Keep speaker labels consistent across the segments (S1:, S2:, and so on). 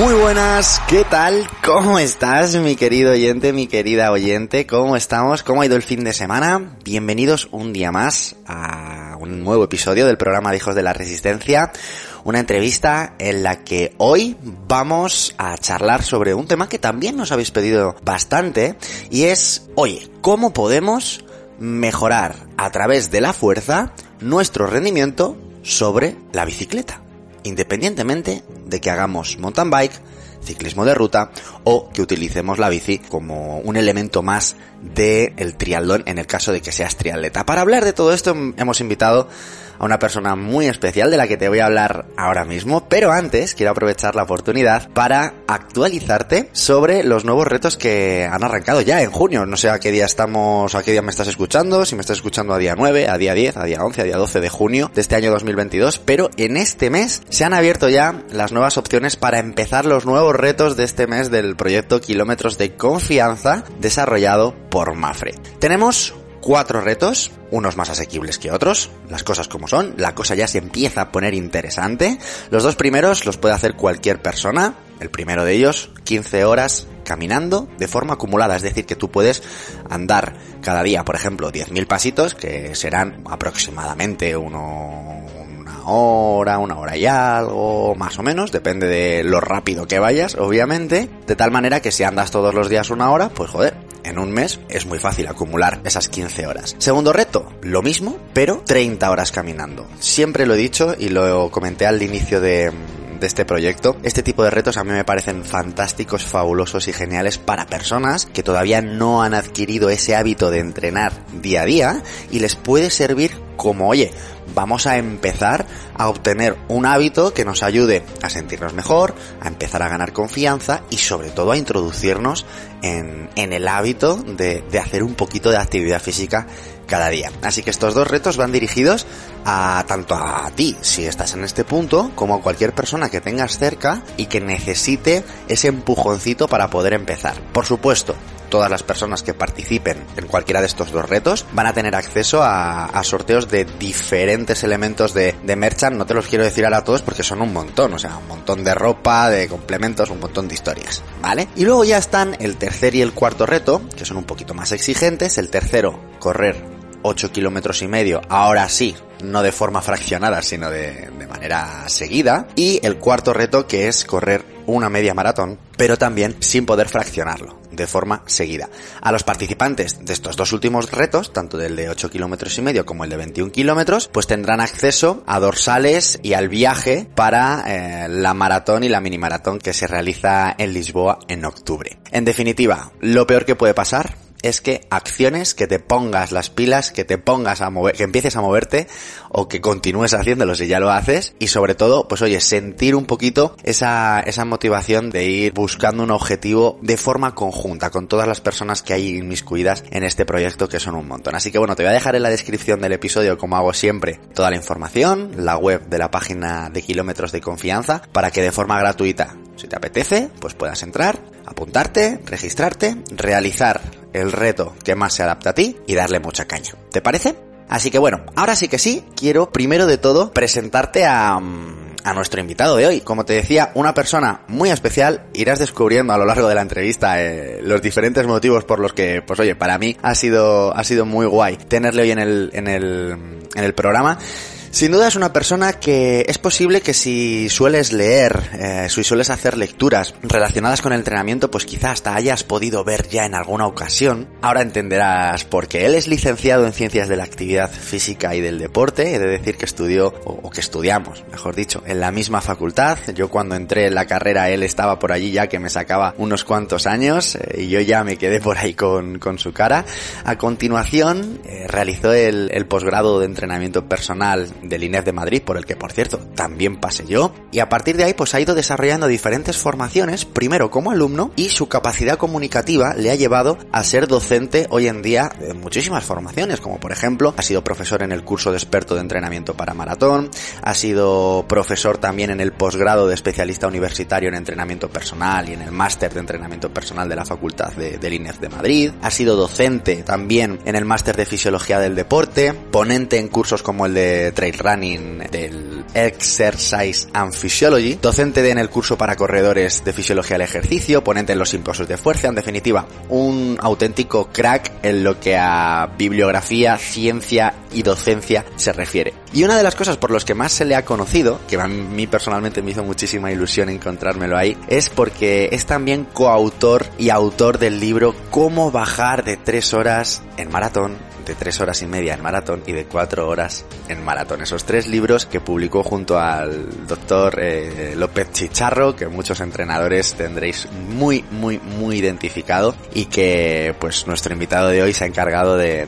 S1: Muy buenas, ¿qué tal? ¿Cómo estás, mi querido oyente, mi querida oyente? ¿Cómo estamos? ¿Cómo ha ido el fin de semana? Bienvenidos un día más a un nuevo episodio del programa de Hijos de la Resistencia. Una entrevista en la que hoy vamos a charlar sobre un tema que también nos habéis pedido bastante y es, oye, ¿cómo podemos mejorar a través de la fuerza nuestro rendimiento sobre la bicicleta? Independientemente de que hagamos mountain bike, ciclismo de ruta o que utilicemos la bici como un elemento más del el triatlón en el caso de que seas triatleta. Para hablar de todo esto hemos invitado a una persona muy especial de la que te voy a hablar ahora mismo, pero antes quiero aprovechar la oportunidad para actualizarte sobre los nuevos retos que han arrancado ya en junio. No sé a qué día estamos, a qué día me estás escuchando, si me estás escuchando a día 9, a día 10, a día 11, a día 12 de junio de este año 2022, pero en este mes se han abierto ya las nuevas opciones para empezar los nuevos retos de este mes del proyecto Kilómetros de Confianza desarrollado por Mafre. Tenemos cuatro retos, unos más asequibles que otros, las cosas como son, la cosa ya se empieza a poner interesante. Los dos primeros los puede hacer cualquier persona, el primero de ellos 15 horas caminando de forma acumulada, es decir, que tú puedes andar cada día, por ejemplo, 10.000 pasitos, que serán aproximadamente uno, una hora, una hora y algo, más o menos, depende de lo rápido que vayas, obviamente, de tal manera que si andas todos los días una hora, pues joder, en un mes es muy fácil acumular esas 15 horas. Segundo reto, lo mismo, pero 30 horas caminando. Siempre lo he dicho y lo comenté al inicio de, de este proyecto. Este tipo de retos a mí me parecen fantásticos, fabulosos y geniales para personas que todavía no han adquirido ese hábito de entrenar día a día y les puede servir como, oye, vamos a empezar a obtener un hábito que nos ayude a sentirnos mejor, a empezar a ganar confianza y sobre todo a introducirnos en, en el hábito de, de hacer un poquito de actividad física cada día. Así que estos dos retos van dirigidos a tanto a ti, si estás en este punto, como a cualquier persona que tengas cerca y que necesite ese empujoncito para poder empezar. Por supuesto, todas las personas que participen en cualquiera de estos dos retos van a tener acceso a, a sorteos de diferentes elementos de, de merchant. No te los quiero decir ahora todos porque son un montón, o sea, un montón de ropa, de complementos, un montón de historias, ¿vale? Y luego ya están el tercer y el cuarto reto, que son un poquito más exigentes. El tercero, correr 8 kilómetros y medio, ahora sí, no de forma fraccionada, sino de, de, manera seguida. Y el cuarto reto que es correr una media maratón, pero también sin poder fraccionarlo, de forma seguida. A los participantes de estos dos últimos retos, tanto del de 8 kilómetros y medio como el de 21 kilómetros, pues tendrán acceso a dorsales y al viaje para eh, la maratón y la mini maratón que se realiza en Lisboa en octubre. En definitiva, lo peor que puede pasar es que acciones que te pongas las pilas, que te pongas a mover, que empieces a moverte o que continúes haciéndolo si ya lo haces y sobre todo, pues oye, sentir un poquito esa, esa motivación de ir buscando un objetivo de forma conjunta con todas las personas que hay inmiscuidas en este proyecto que son un montón. Así que bueno, te voy a dejar en la descripción del episodio, como hago siempre, toda la información, la web de la página de kilómetros de confianza para que de forma gratuita, si te apetece, pues puedas entrar, apuntarte, registrarte, realizar el reto que más se adapta a ti y darle mucha caña. ¿Te parece? Así que bueno, ahora sí que sí, quiero primero de todo presentarte a, a nuestro invitado de hoy. Como te decía, una persona muy especial. Irás descubriendo a lo largo de la entrevista eh, los diferentes motivos por los que, pues oye, para mí ha sido, ha sido muy guay tenerle hoy en el, en el, en el programa.
S2: Sin duda es una persona que es posible que si sueles leer, eh, si sueles hacer lecturas relacionadas con el entrenamiento, pues quizá hasta hayas podido ver ya en alguna ocasión. Ahora entenderás por qué. Él es licenciado en Ciencias de la Actividad Física y del Deporte. He de decir que estudió, o, que estudiamos, mejor dicho, en la misma facultad. Yo cuando entré en la carrera él estaba por allí ya que me sacaba unos cuantos años eh, y yo ya me quedé por ahí con, con su cara. A continuación eh, realizó el, el posgrado de entrenamiento personal del INEF de Madrid, por el que por cierto también pasé yo, y a partir de ahí pues ha ido desarrollando diferentes formaciones, primero como alumno, y su capacidad comunicativa le ha llevado a ser docente hoy en día en muchísimas formaciones, como por ejemplo ha sido profesor en el curso de experto de entrenamiento para maratón, ha sido profesor también en el posgrado de especialista universitario en entrenamiento personal y en el máster de entrenamiento personal de la Facultad de, del INEF de Madrid, ha sido docente también en el máster de fisiología del deporte, ponente en cursos como el de running del Exercise and Physiology, docente en el curso para corredores de fisiología del ejercicio, ponente en los simposios de fuerza, en definitiva, un auténtico crack en lo que a bibliografía, ciencia y docencia se refiere. Y una de las cosas por las que más se le ha conocido, que a mí personalmente me hizo muchísima ilusión encontrármelo ahí, es porque es también coautor y autor del libro Cómo bajar de tres horas en maratón de tres horas y media en maratón y de cuatro horas en maratón. Esos tres libros que publicó junto al doctor eh, López Chicharro, que muchos entrenadores tendréis muy, muy, muy identificado y que pues nuestro invitado de hoy se ha encargado de,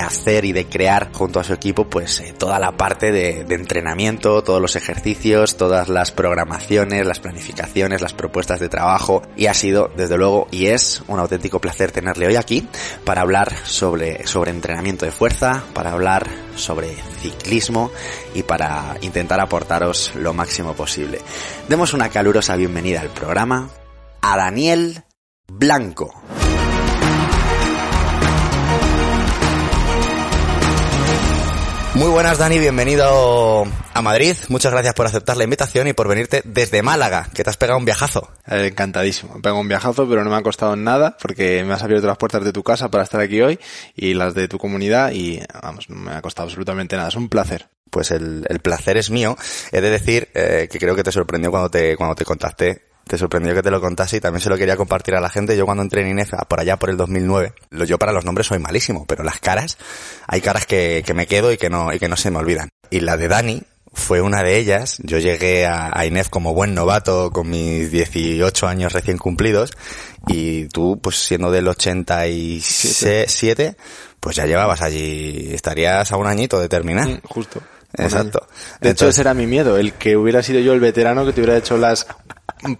S2: hacer y de crear junto a su equipo pues eh, toda la parte de, de entrenamiento, todos los ejercicios, todas las programaciones, las planificaciones, las propuestas de trabajo y ha sido desde luego y es un auténtico placer tenerle hoy aquí para hablar sobre, sobre entrenamiento de fuerza, para hablar sobre ciclismo y para intentar aportaros lo máximo posible. Demos una calurosa bienvenida al programa a Daniel Blanco. Muy buenas Dani, bienvenido a Madrid. Muchas gracias por aceptar la invitación y por venirte desde Málaga, que te has pegado un viajazo.
S3: Eh, encantadísimo. Me pegado un viajazo, pero no me ha costado nada porque me has abierto las puertas de tu casa para estar aquí hoy y las de tu comunidad y vamos, no me ha costado absolutamente nada. Es un placer.
S2: Pues el, placer es mío. He de decir eh, que creo que te sorprendió cuando te, cuando te contacté te sorprendió que te lo contase y también se lo quería compartir a la gente. Yo cuando entré en INEF, por allá por el 2009, yo para los nombres soy malísimo, pero las caras, hay caras que, que me quedo y que no, y que no se me olvidan. Y la de Dani, fue una de ellas. Yo llegué a, a, INEF como buen novato con mis 18 años recién cumplidos y tú, pues siendo del 87, pues ya llevabas allí, estarías a un añito de terminar. Mm,
S3: justo.
S2: Exacto.
S3: De hecho, ese era mi miedo, el que hubiera sido yo el veterano que te hubiera hecho las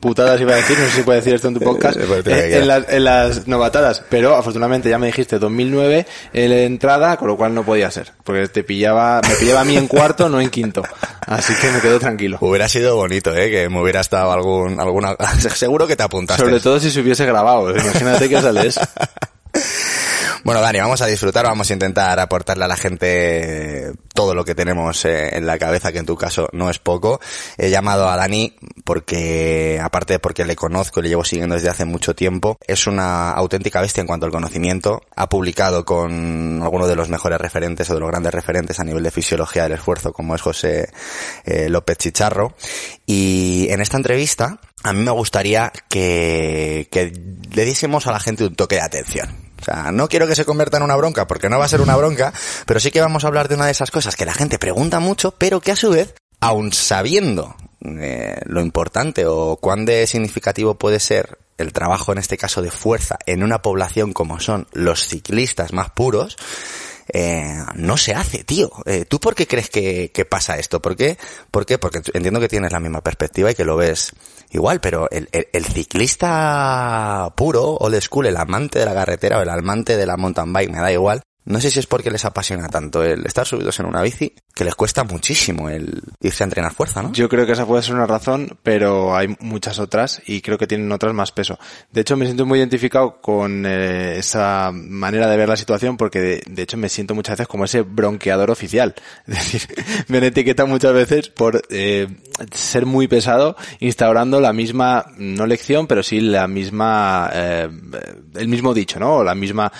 S3: putadas iba a decir, no sé si puede decir esto en tu podcast, eh, en, las, en, las, novatadas, pero afortunadamente ya me dijiste 2009 en la entrada, con lo cual no podía ser, porque te pillaba, me pillaba a mí en cuarto, no en quinto, así que me quedo tranquilo.
S2: Hubiera sido bonito, eh, que me hubiera estado algún, alguna, seguro que te apuntaste.
S3: Sobre todo si se hubiese grabado, imagínate que sales.
S2: Bueno, Dani, vamos a disfrutar, vamos a intentar aportarle a la gente todo lo que tenemos eh, en la cabeza, que en tu caso no es poco. He llamado a Dani porque, aparte de porque le conozco y le llevo siguiendo desde hace mucho tiempo, es una auténtica bestia en cuanto al conocimiento. Ha publicado con algunos de los mejores referentes o de los grandes referentes a nivel de fisiología del esfuerzo, como es José eh, López Chicharro. Y en esta entrevista, a mí me gustaría que le diésemos a la gente un toque de atención. O sea, no quiero que se convierta en una bronca, porque no va a ser una bronca, pero sí que vamos a hablar de una de esas cosas que la gente pregunta mucho, pero que a su vez, aun sabiendo eh, lo importante o cuán de significativo puede ser el trabajo en este caso de fuerza en una población como son los ciclistas más puros, eh, no se hace, tío. Eh, ¿Tú por qué crees que, que pasa esto? ¿Por qué? ¿Por qué? Porque entiendo que tienes la misma perspectiva y que lo ves igual, pero el, el, ciclista puro, old school, el amante de la carretera o el amante de la mountain bike, me da igual, no sé si es porque les apasiona tanto el estar subidos en una bici que les cuesta muchísimo el irse a entrenar fuerza, ¿no?
S3: Yo creo que esa puede ser una razón, pero hay muchas otras y creo que tienen otras más peso. De hecho, me siento muy identificado con eh, esa manera de ver la situación porque de, hecho me siento muchas veces como ese bronqueador oficial. Es decir, me han etiquetado muchas veces por eh, ser muy pesado instaurando la misma, no lección, pero sí la misma, eh, el mismo dicho, ¿no? O la misma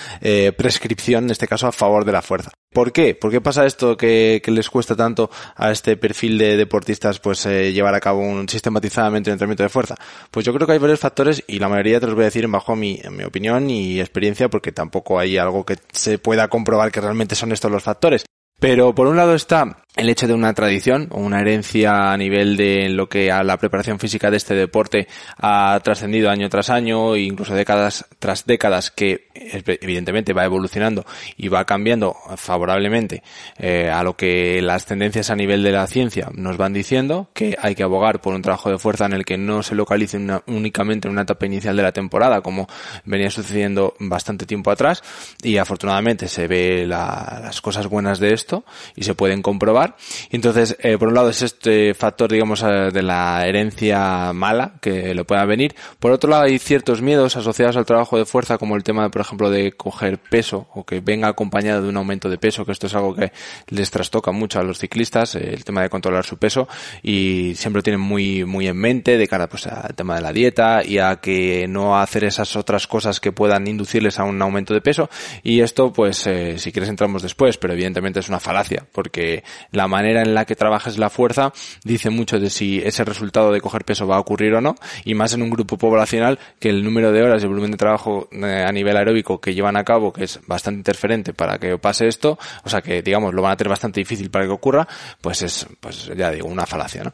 S3: prescripción, en este caso caso a favor de la fuerza. ¿Por qué? ¿Por qué pasa esto que, les cuesta tanto a este perfil de deportistas pues eh, llevar a cabo un sistematizadamente un entrenamiento de fuerza? Pues yo creo que hay varios factores y la mayoría te los voy a decir bajo mi, mi opinión y experiencia porque tampoco hay algo que se pueda comprobar que realmente son estos los factores. Pero por un lado está el hecho de una tradición o una herencia a nivel de lo que a la preparación física de este deporte ha trascendido año tras año e incluso décadas tras décadas que evidentemente va evolucionando y va cambiando favorablemente eh, a lo que las tendencias a nivel de la ciencia nos van diciendo que hay que abogar por un trabajo de fuerza en el que no se localice únicamente en una etapa inicial de la temporada como venía sucediendo bastante tiempo atrás y afortunadamente se ve las cosas buenas de esto y se pueden comprobar. Entonces, eh, por un lado es este factor, digamos, eh, de la herencia mala que le pueda venir. Por otro lado, hay ciertos miedos asociados al trabajo de fuerza, como el tema, por ejemplo, de coger peso o que venga acompañado de un aumento de peso, que esto es algo que les trastoca mucho a los ciclistas, eh, el tema de controlar su peso y siempre tienen muy, muy en mente de cara pues al tema de la dieta y a que no hacer esas otras cosas que puedan inducirles a un aumento de peso y esto pues si quieres entramos después, pero evidentemente es una falacia, porque la manera en la que trabajes la fuerza dice mucho de si ese resultado de coger peso va a ocurrir o no, y más en un grupo poblacional que el número de horas y el volumen de trabajo eh, a nivel aeróbico que llevan a cabo, que es bastante interferente para que pase esto, o sea que digamos lo van a tener bastante difícil para que ocurra, pues es, pues ya digo, una falacia, ¿no?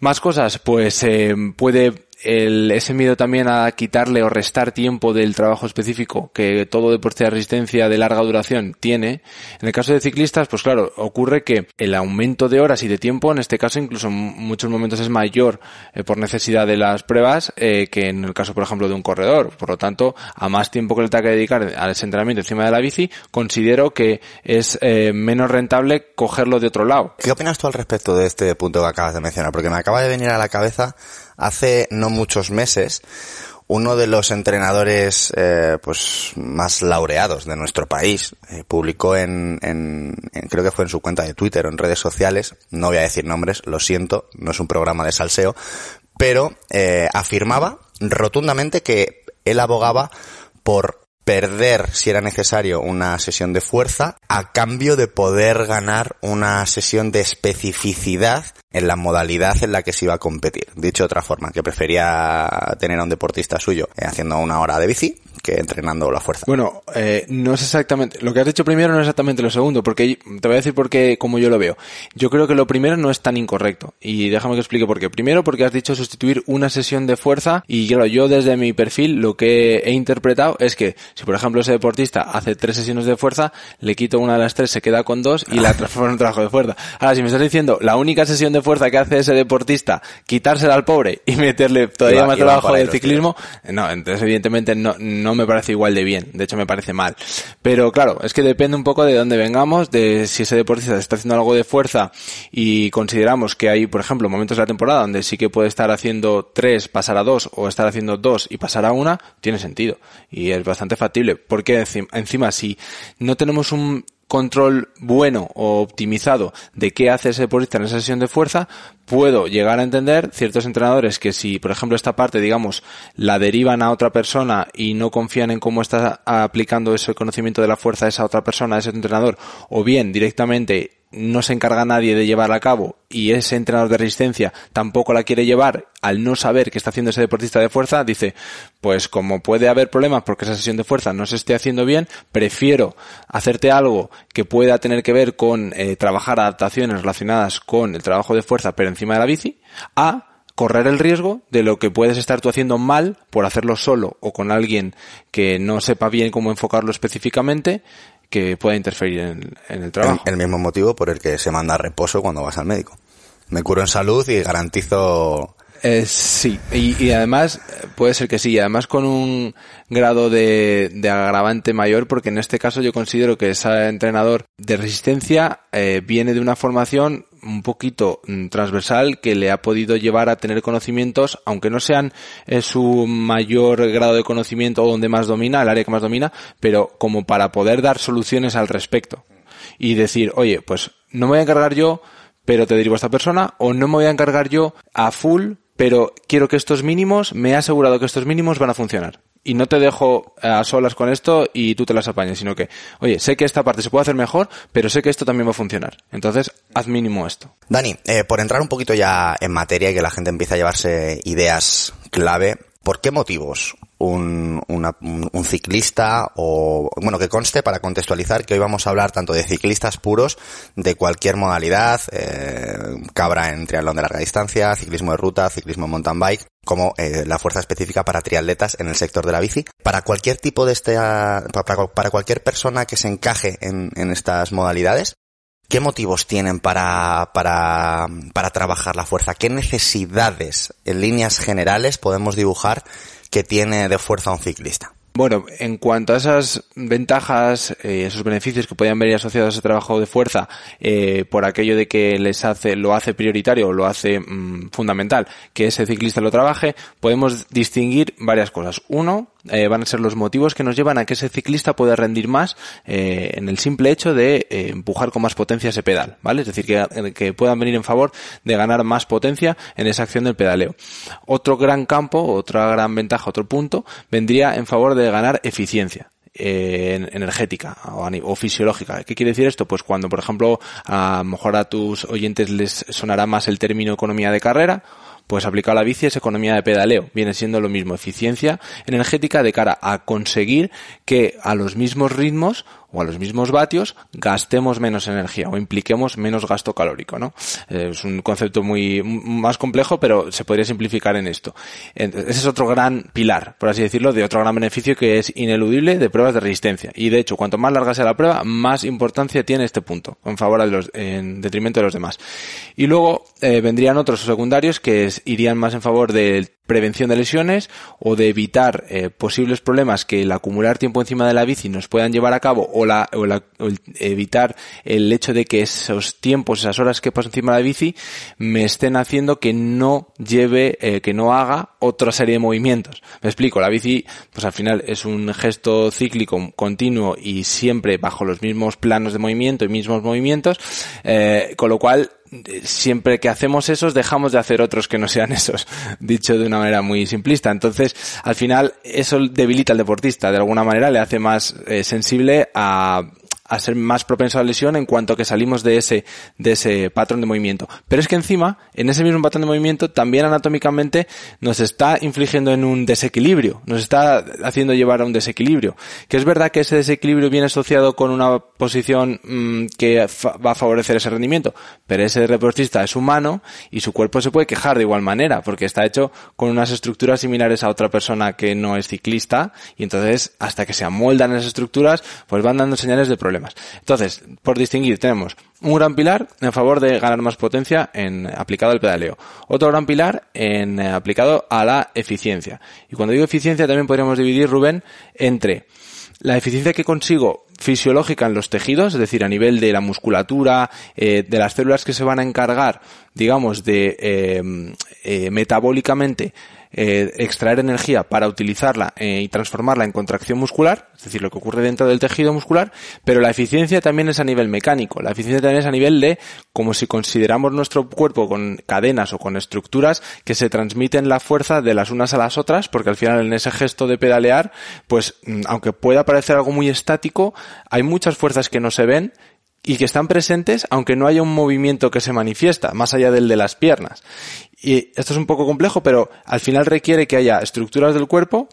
S3: Más cosas, pues eh, puede el, ese miedo también a quitarle o restar tiempo del trabajo específico que todo deporte de resistencia de larga duración tiene. En el caso de ciclistas, pues claro, ocurre que el aumento de horas y de tiempo, en este caso incluso en muchos momentos es mayor eh, por necesidad de las pruebas eh, que en el caso, por ejemplo, de un corredor. Por lo tanto, a más tiempo que le tenga que dedicar al entrenamiento encima de la bici, considero que es eh, menos rentable cogerlo de otro lado.
S2: ¿Qué opinas tú al respecto de este punto que acabas de mencionar? Porque me acaba de venir a la cabeza hace no muchos meses uno de los entrenadores eh, pues más laureados de nuestro país eh, publicó en, en, creo que fue en su cuenta de Twitter o en redes sociales no voy a decir nombres lo siento no es un programa de salseo pero eh, afirmaba rotundamente que él abogaba por perder, si era necesario, una sesión de fuerza a cambio de poder ganar una sesión de especificidad en la modalidad en la que se iba a competir. Dicho de otra forma, que prefería tener a un deportista suyo eh, haciendo una hora de bici que entrenando la fuerza.
S3: Bueno, eh, no es exactamente, lo que has dicho primero no es exactamente lo segundo, porque te voy a decir por qué, como yo lo veo. Yo creo que lo primero no es tan incorrecto, y déjame que explique por qué. Primero porque has dicho sustituir una sesión de fuerza, y claro, yo desde mi perfil lo que he interpretado es que si por ejemplo ese deportista hace tres sesiones de fuerza, le quito una de las tres, se queda con dos y la transforma en un trabajo de fuerza. Ahora, si me estás diciendo la única sesión de fuerza que hace ese deportista, quitársela al pobre y meterle todavía más trabajo de ciclismo, no, entonces evidentemente no, no me parece igual de bien, de hecho me parece mal. Pero claro, es que depende un poco de dónde vengamos, de si ese deportista está haciendo algo de fuerza y consideramos que hay, por ejemplo, momentos de la temporada donde sí que puede estar haciendo tres, pasar a dos, o estar haciendo dos y pasar a una, tiene sentido. Y es bastante factible. Porque encima, si no tenemos un control bueno o optimizado de qué hace ese deportista en esa sesión de fuerza, puedo llegar a entender ciertos entrenadores que si, por ejemplo, esta parte, digamos, la derivan a otra persona y no confían en cómo está aplicando ese conocimiento de la fuerza a esa otra persona, a ese entrenador, o bien directamente no se encarga nadie de llevarla a cabo y ese entrenador de resistencia tampoco la quiere llevar al no saber qué está haciendo ese deportista de fuerza, dice, pues como puede haber problemas porque esa sesión de fuerza no se esté haciendo bien, prefiero hacerte algo que pueda tener que ver con eh, trabajar adaptaciones relacionadas con el trabajo de fuerza pero encima de la bici, a correr el riesgo de lo que puedes estar tú haciendo mal por hacerlo solo o con alguien que no sepa bien cómo enfocarlo específicamente que pueda interferir en, el trabajo.
S2: El, mismo motivo por el que se manda a reposo cuando vas al médico. Me curo en salud y garantizo
S3: eh, sí, y, además puede ser que sí, además con un grado de, agravante mayor, porque en este caso yo considero que ese entrenador de resistencia eh, viene de una formación un poquito mm, transversal que le ha podido llevar a tener conocimientos, aunque no sean eh, su mayor grado de conocimiento o donde más domina, el área que más domina, pero como para poder dar soluciones al respecto. Y decir, oye, pues no me voy a encargar yo, pero te derivo a esta persona, o no me voy a encargar yo a full, pero quiero que estos mínimos, me he asegurado que estos mínimos van a funcionar. y no te dejo a solas con esto y tú te las apañes, sino que, oye, sé que esta parte se puede hacer mejor, pero sé que esto también va a funcionar. Entonces, haz mínimo esto.
S2: Dani, eh, por entrar un poquito ya en materia y que la gente empiece a llevarse ideas clave, ¿por qué motivos un, un, ciclista o, bueno, que conste para contextualizar que hoy vamos a hablar tanto de ciclistas puros de cualquier modalidad, eh, cabra en triatlón de larga distancia, ciclismo de ruta, ciclismo mountain bike, como eh, la fuerza específica para triatletas en el sector de la bici. Para cualquier tipo de este, para, para cualquier persona que se encaje en, en estas modalidades, ¿Qué motivos tienen para, para, para trabajar la fuerza? ¿Qué necesidades en líneas generales podemos dibujar que tiene de fuerza un ciclista.
S3: Bueno, en cuanto a esas ventajas, eh, esos beneficios que podrían venir asociados a ese trabajo de fuerza, eh, por aquello de que les hace, lo hace prioritario lo hace mm, fundamental que ese ciclista lo trabaje, podemos distinguir varias cosas. Uno, eh, van a ser los motivos que nos llevan a que ese ciclista pueda rendir más en el simple hecho de empujar con más potencia ese pedal, ¿vale? Es decir, que, que puedan venir en favor de ganar más potencia en esa acción del pedaleo. Otro gran campo, otra gran ventaja, otro punto, vendría en favor de ganar eficiencia eh, energética o, fisiológica. ¿Qué quiere decir esto? Pues cuando, por ejemplo, a lo mejor a tus oyentes les sonará más el término economía de carrera, pues aplicado a la bici es economía de pedaleo. Viene siendo lo mismo, eficiencia energética de cara a conseguir que a los mismos ritmos o a los mismos vatios gastemos menos energía o impliquemos menos gasto calórico, ¿no? Eh, es un concepto muy más complejo, pero se podría simplificar en esto. Ese es otro gran pilar, por así decirlo, de otro gran beneficio que es ineludible de pruebas de resistencia. Y de hecho, cuanto más larga sea la prueba, más importancia tiene este punto, en favor de los, en detrimento de los demás. Y luego eh, vendrían otros secundarios que irían más en favor del prevención de lesiones o de evitar eh, posibles problemas que el acumular tiempo encima de la bici nos puedan llevar a cabo o, la, o, la, evitar el hecho de que esos tiempos, esas horas que paso encima de la bici me estén haciendo que no lleve, eh, que no haga otra serie de movimientos. Me explico, la bici pues al final es un gesto cíclico continuo y siempre bajo los mismos planos de movimiento y mismos movimientos, eh, con lo cual siempre que hacemos esos dejamos de hacer otros que no sean esos, dicho de una manera muy simplista. Entonces, al final, eso debilita al deportista, de alguna manera le hace más eh, sensible a a ser más propenso a la lesión en cuanto que salimos de ese, de ese patrón de movimiento. Pero es que encima, en ese mismo patrón de movimiento, también anatómicamente nos está infligiendo en un desequilibrio, nos está haciendo llevar a un desequilibrio. Que es verdad que ese desequilibrio viene asociado con una posición mm, que va a favorecer ese rendimiento, pero ese deportista es humano y su cuerpo se puede quejar de igual manera, porque está hecho con unas estructuras similares a otra persona que no es ciclista, y entonces hasta que se amoldan esas estructuras, pues van dando señales de Entonces, por distinguir, tenemos un gran pilar en favor de ganar más potencia en aplicado al pedaleo. Otro gran pilar en eh, aplicado a la eficiencia. Y cuando digo eficiencia también podríamos dividir, Rubén, entre la eficiencia que consigo fisiológica en los tejidos, es decir, a nivel de la musculatura, eh, de las células que se van a encargar, digamos, de eh, metabólicamente eh, extraer energía para utilizarla eh, y transformarla en contracción muscular, es decir, lo que ocurre dentro del tejido muscular, pero la eficiencia también es a nivel mecánico, la eficiencia también es a nivel de como si consideramos nuestro cuerpo con cadenas o con estructuras que se transmiten la fuerza de las unas a las otras, porque al final en ese gesto de pedalear, pues mm, aunque pueda parecer algo muy estático, hay muchas fuerzas que no se ven y que están presentes aunque no haya un movimiento que se manifiesta, más allá del de las piernas. Y esto es un poco complejo, pero al final requiere que haya estructuras del cuerpo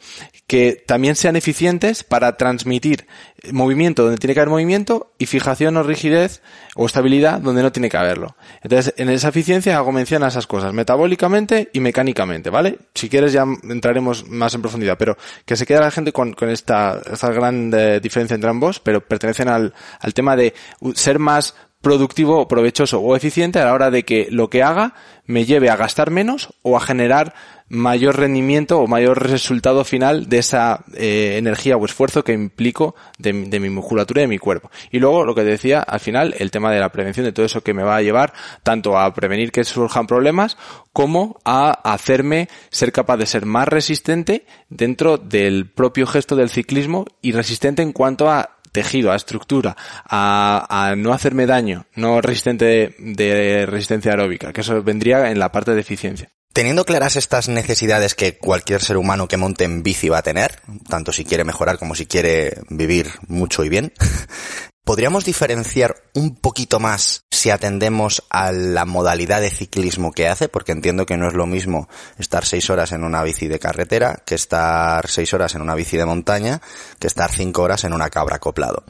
S3: que también sean eficientes para transmitir movimiento donde tiene que haber movimiento y fijación o rigidez o estabilidad donde no tiene que haberlo. Entonces, en esa eficiencia hago mención a esas cosas, metabólicamente y mecánicamente, ¿vale? Si quieres ya entraremos más en profundidad, pero que se quede la gente con, con esta, esta gran eh, diferencia entre ambos, pero pertenecen al, al tema de ser más productivo, provechoso o eficiente a la hora de que lo que haga me lleve a gastar menos o a generar mayor rendimiento o mayor resultado final de esa eh, energía o esfuerzo que implico de, mi musculatura y de mi cuerpo. Y luego, lo que decía, al final, el tema de la prevención de todo eso que me va a llevar tanto a prevenir que surjan problemas como a hacerme ser capaz de ser más resistente dentro del propio gesto del ciclismo y resistente en cuanto a tejido, a estructura, a, no hacerme daño, no resistente de, resistencia aeróbica, que eso vendría en la parte de eficiencia.
S2: Teniendo claras estas necesidades que cualquier ser humano que monte en bici va a tener, tanto si quiere mejorar como si quiere vivir mucho y bien, ¿podríamos diferenciar un poquito más si atendemos a la modalidad de ciclismo que hace? Porque entiendo que no es lo mismo estar seis horas en una bici de carretera que estar seis horas en una bici de montaña que estar cinco horas en una cabra acoplado.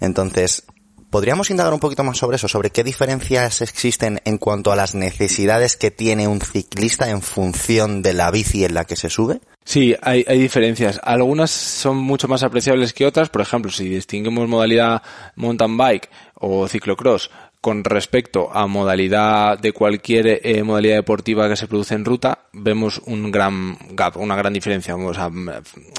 S2: Entonces, ¿Podríamos indagar un poquito más sobre eso, sobre qué diferencias existen en cuanto a las necesidades que tiene un ciclista en función de la bici en la que se sube?
S3: Sí, hay, hay diferencias. Algunas son mucho más apreciables que otras. Por ejemplo, si distinguimos modalidad mountain bike o ciclocross, con respecto a modalidad de cualquier eh, modalidad deportiva que se produce en ruta, vemos un gran gap, una gran diferencia. O sea,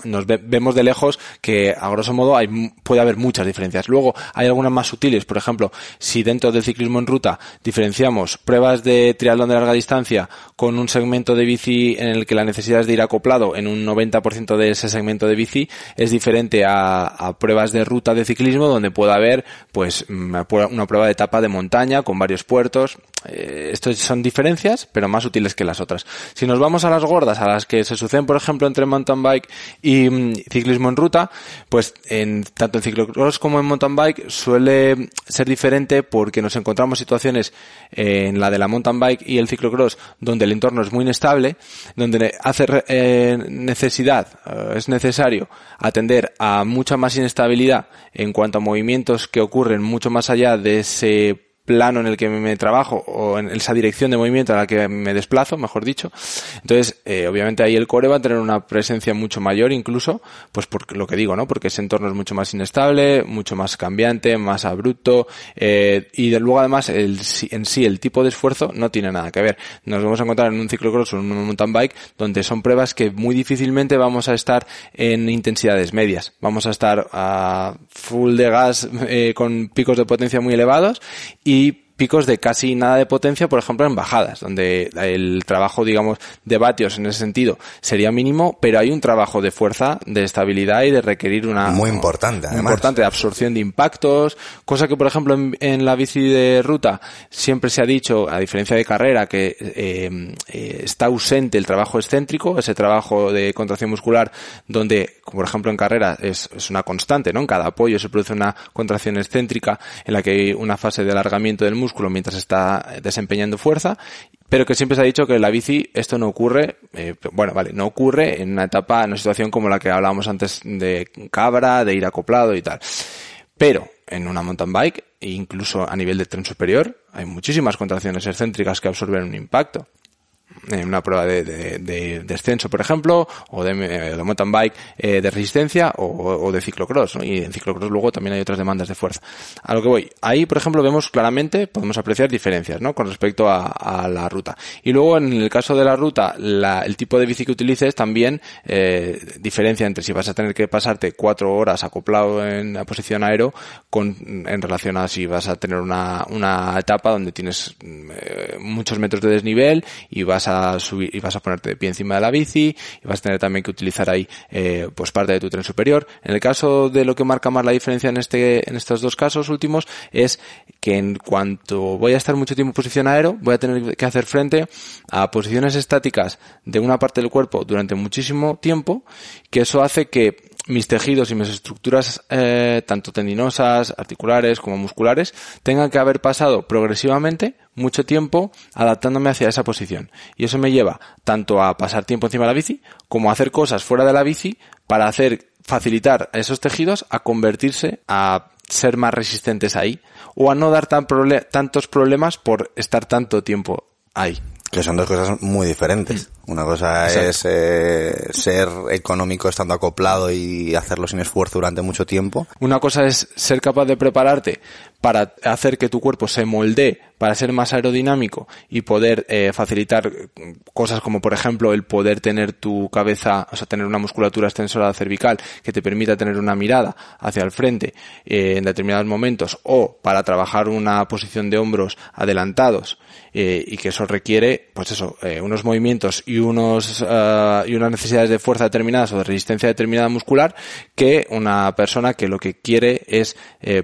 S3: nos vemos de lejos que, a grosso modo, hay, puede haber muchas diferencias. Luego, hay algunas más sutiles. Por ejemplo, si dentro del ciclismo en ruta diferenciamos pruebas de triatlón de larga distancia con un segmento de bici en el que la necesidad es de ir acoplado en un 90% de ese segmento de bici, es diferente a, a pruebas de ruta de ciclismo donde puede haber, pues, una prueba de etapa de montaña con varios puertos. Eh, estos son diferencias, pero más útiles que las otras. Si nos vamos a las gordas, a las que se suceden, por ejemplo, entre mountain bike y mm, ciclismo en ruta, pues en, tanto en ciclocross como en mountain bike suele ser diferente porque nos encontramos situaciones eh, en la de la mountain bike y el ciclocross donde el entorno es muy inestable, donde hace eh, necesidad, es necesario atender a mucha más inestabilidad en cuanto a movimientos que ocurren mucho más allá de ese plano en el que me trabajo o en esa dirección de movimiento a la que me desplazo, mejor dicho. Entonces, eh, obviamente ahí el core va a tener una presencia mucho mayor incluso, pues por lo que digo, ¿no? Porque ese entorno es mucho más inestable, mucho más cambiante, más abrupto eh, y de, luego además el, en sí el tipo de esfuerzo no tiene nada que ver. Nos vamos a encontrar en un ciclocross o en un mountain bike donde son pruebas que muy difícilmente vamos a estar en intensidades medias. Vamos a estar a full de gas eh, con picos de potencia muy elevados y i picos de casi nada de potencia, por ejemplo, en bajadas, donde el trabajo, digamos, de vatios en ese sentido sería mínimo, pero hay un trabajo de fuerza, de estabilidad y de requerir una...
S2: Muy importante, además.
S3: importante, de absorción de impactos, cosa que, por ejemplo, en, la bici de ruta siempre se ha dicho, a diferencia de carrera, que eh, eh, está ausente el trabajo excéntrico, ese trabajo de contracción muscular, donde, por ejemplo, en carrera es, es una constante, ¿no? En cada apoyo se produce una contracción excéntrica en la que hay una fase de alargamiento del músculo, mientras está desempeñando fuerza, pero que siempre se ha dicho que en la bici esto no ocurre, eh, bueno, vale, no ocurre en una etapa, en una situación como la que hablábamos antes de cabra, de ir acoplado y tal. Pero en una mountain bike, incluso a nivel de tren superior, hay muchísimas contracciones excéntricas que absorben un impacto en una prueba de, de, descenso, por ejemplo, o de, de mountain bike eh, de resistencia o, de ciclocross, y en ciclocross luego también hay otras demandas de fuerza. A lo que voy, ahí por ejemplo vemos claramente, podemos apreciar diferencias, ¿no? Con respecto a, la ruta. Y luego en el caso de la ruta, la, el tipo de bici que utilices también eh, diferencia entre si vas a tener que pasarte cuatro horas acoplado en la posición aero con, en relación a si vas a tener una, una etapa donde tienes eh, muchos metros de desnivel y vas a subir y vas a ponerte de pie encima de la bici y vas a tener también que utilizar ahí eh, pues parte de tu tren superior. En el caso de lo que marca más la diferencia en este en estos dos casos últimos es que en cuanto voy a estar mucho tiempo en posición aero, voy a tener que hacer frente a posiciones estáticas de una parte del cuerpo durante muchísimo tiempo, que eso hace que mis tejidos y mis estructuras, eh, tanto tendinosas, articulares como musculares, tengan que haber pasado progresivamente mucho tiempo adaptándome hacia esa posición. Y eso me lleva tanto a pasar tiempo encima de la bici, como a hacer cosas fuera de la bici para hacer, facilitar a esos tejidos a convertirse, a ser más resistentes ahí, o a no dar tan tantos problemas por estar tanto tiempo ahí.
S2: Que son dos cosas muy diferentes. Una cosa es eh, ser económico estando acoplado y hacerlo sin esfuerzo durante mucho tiempo.
S3: Una cosa es ser capaz de prepararte para hacer que tu cuerpo se moldee para ser más aerodinámico y poder eh, facilitar cosas como por ejemplo el poder tener tu cabeza, o sea, tener una musculatura extensora cervical que te permita tener una mirada hacia el frente eh, en determinados momentos o para trabajar una posición de hombros adelantados eh, y que eso requiere pues eso, unos movimientos y unos y unas necesidades de fuerza determinadas o de resistencia determinada muscular que una persona que lo que quiere es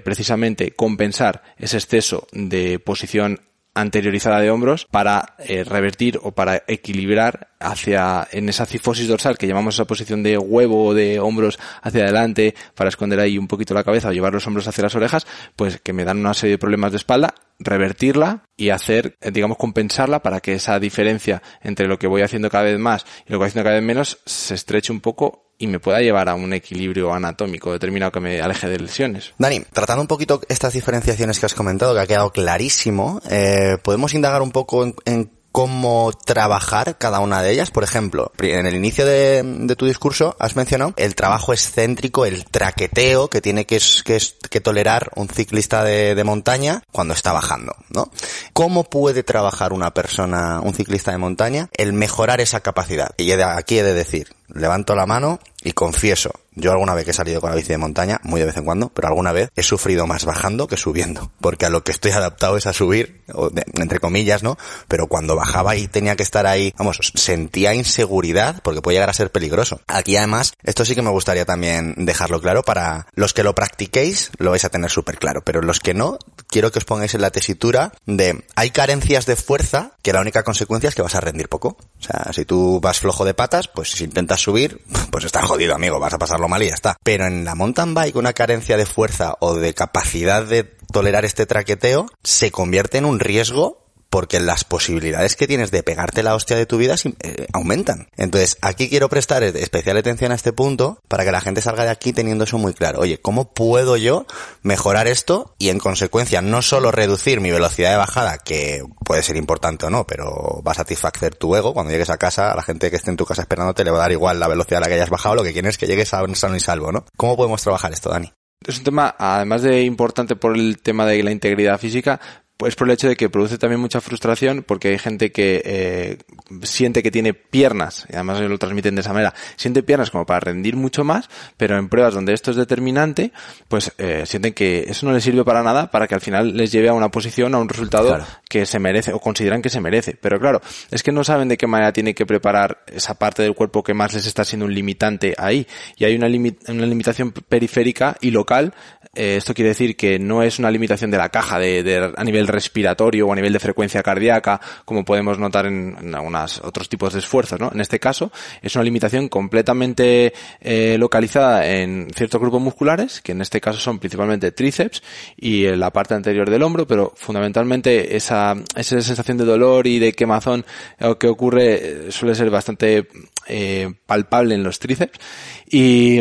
S3: precisamente compensar ese exceso de posición anteriorizada de hombros para eh, revertir o para equilibrar hacia en esa cifosis dorsal que llamamos esa posición de huevo o de hombros hacia adelante para esconder ahí un poquito la cabeza o llevar los hombros hacia las orejas, pues que me dan una serie de problemas de espalda revertirla y hacer, eh, digamos, compensarla para que esa diferencia entre lo que voy haciendo cada vez más y lo que voy haciendo cada vez menos se estreche un poco y me pueda llevar a un equilibrio anatómico determinado que me aleje de lesiones.
S2: Dani, tratando un poquito estas diferenciaciones que has comentado, que ha quedado clarísimo, eh, podemos indagar un poco en, cómo trabajar cada una de ellas. Por ejemplo, en el inicio de, tu discurso has mencionado el trabajo excéntrico, el traqueteo que tiene que, que, que tolerar un ciclista de, de, montaña cuando está bajando, ¿no? ¿Cómo puede trabajar una persona, un ciclista de montaña, el mejorar esa capacidad? Y aquí he de decir, levanto la mano y confieso, yo alguna vez que he salido con la bici de montaña, muy de vez en cuando, pero alguna vez he sufrido más bajando que subiendo, porque a lo que estoy adaptado es a subir, entre comillas, ¿no? Pero cuando bajaba y tenía que estar ahí, vamos, sentía inseguridad porque puede llegar a ser peligroso. Aquí además, esto sí que me gustaría también dejarlo claro para los que lo practiquéis, lo vais a tener súper claro, pero los que no, quiero que os pongáis en la tesitura de hay carencias de fuerza que la única consecuencia es que vas a rendir poco. O sea, si tú vas flojo de patas, pues si intentas subir, pues estás jodido, amigo, vas a pasarlo mal y ya está. Pero en la mountain bike una carencia de fuerza o de capacidad de tolerar este traqueteo se convierte en un riesgo porque las posibilidades que tienes de pegarte la hostia de tu vida eh, aumentan. Entonces, aquí quiero prestar especial atención a este punto para que la gente salga de aquí teniendo eso muy claro. Oye, ¿cómo puedo yo mejorar esto y en consecuencia no solo reducir mi velocidad de bajada, que puede ser importante o no, pero va a satisfacer tu ego cuando llegues a casa, a la gente que esté en tu casa esperándote le va a dar igual la velocidad a la que hayas bajado, lo que quieres es que llegues a un sano y salvo, ¿no? ¿Cómo podemos trabajar esto, Dani?
S3: Es un tema, además de importante por el tema de la integridad física, pues por el hecho de que produce también mucha frustración porque hay gente que eh, siente que tiene piernas, y además lo transmiten de esa manera, siente piernas como para rendir mucho más, pero en pruebas donde esto es determinante, pues eh, sienten que eso no les sirve para nada para que al final les lleve a una posición, a un resultado que se merece o consideran que se merece. Pero claro, es que no saben de qué manera tienen que preparar esa parte del cuerpo que más les está siendo un limitante ahí. Y hay una, una limitación periférica y local eh, esto quiere decir que no es una limitación de la caja de, a nivel respiratorio o a nivel de frecuencia cardíaca, como podemos notar en, en algunos otros tipos de esfuerzos, ¿no? En este caso, es una limitación completamente eh, localizada en ciertos grupos musculares, que en este caso son principalmente tríceps y en la parte anterior del hombro, pero fundamentalmente esa, esa sensación de dolor y de quemazón eh, que ocurre suele ser bastante palpable en los tríceps. Y,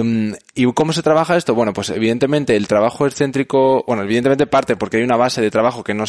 S3: ¿Y cómo se trabaja esto? Bueno, pues evidentemente el trabajo excéntrico, bueno, evidentemente parte porque hay una base de trabajo que no,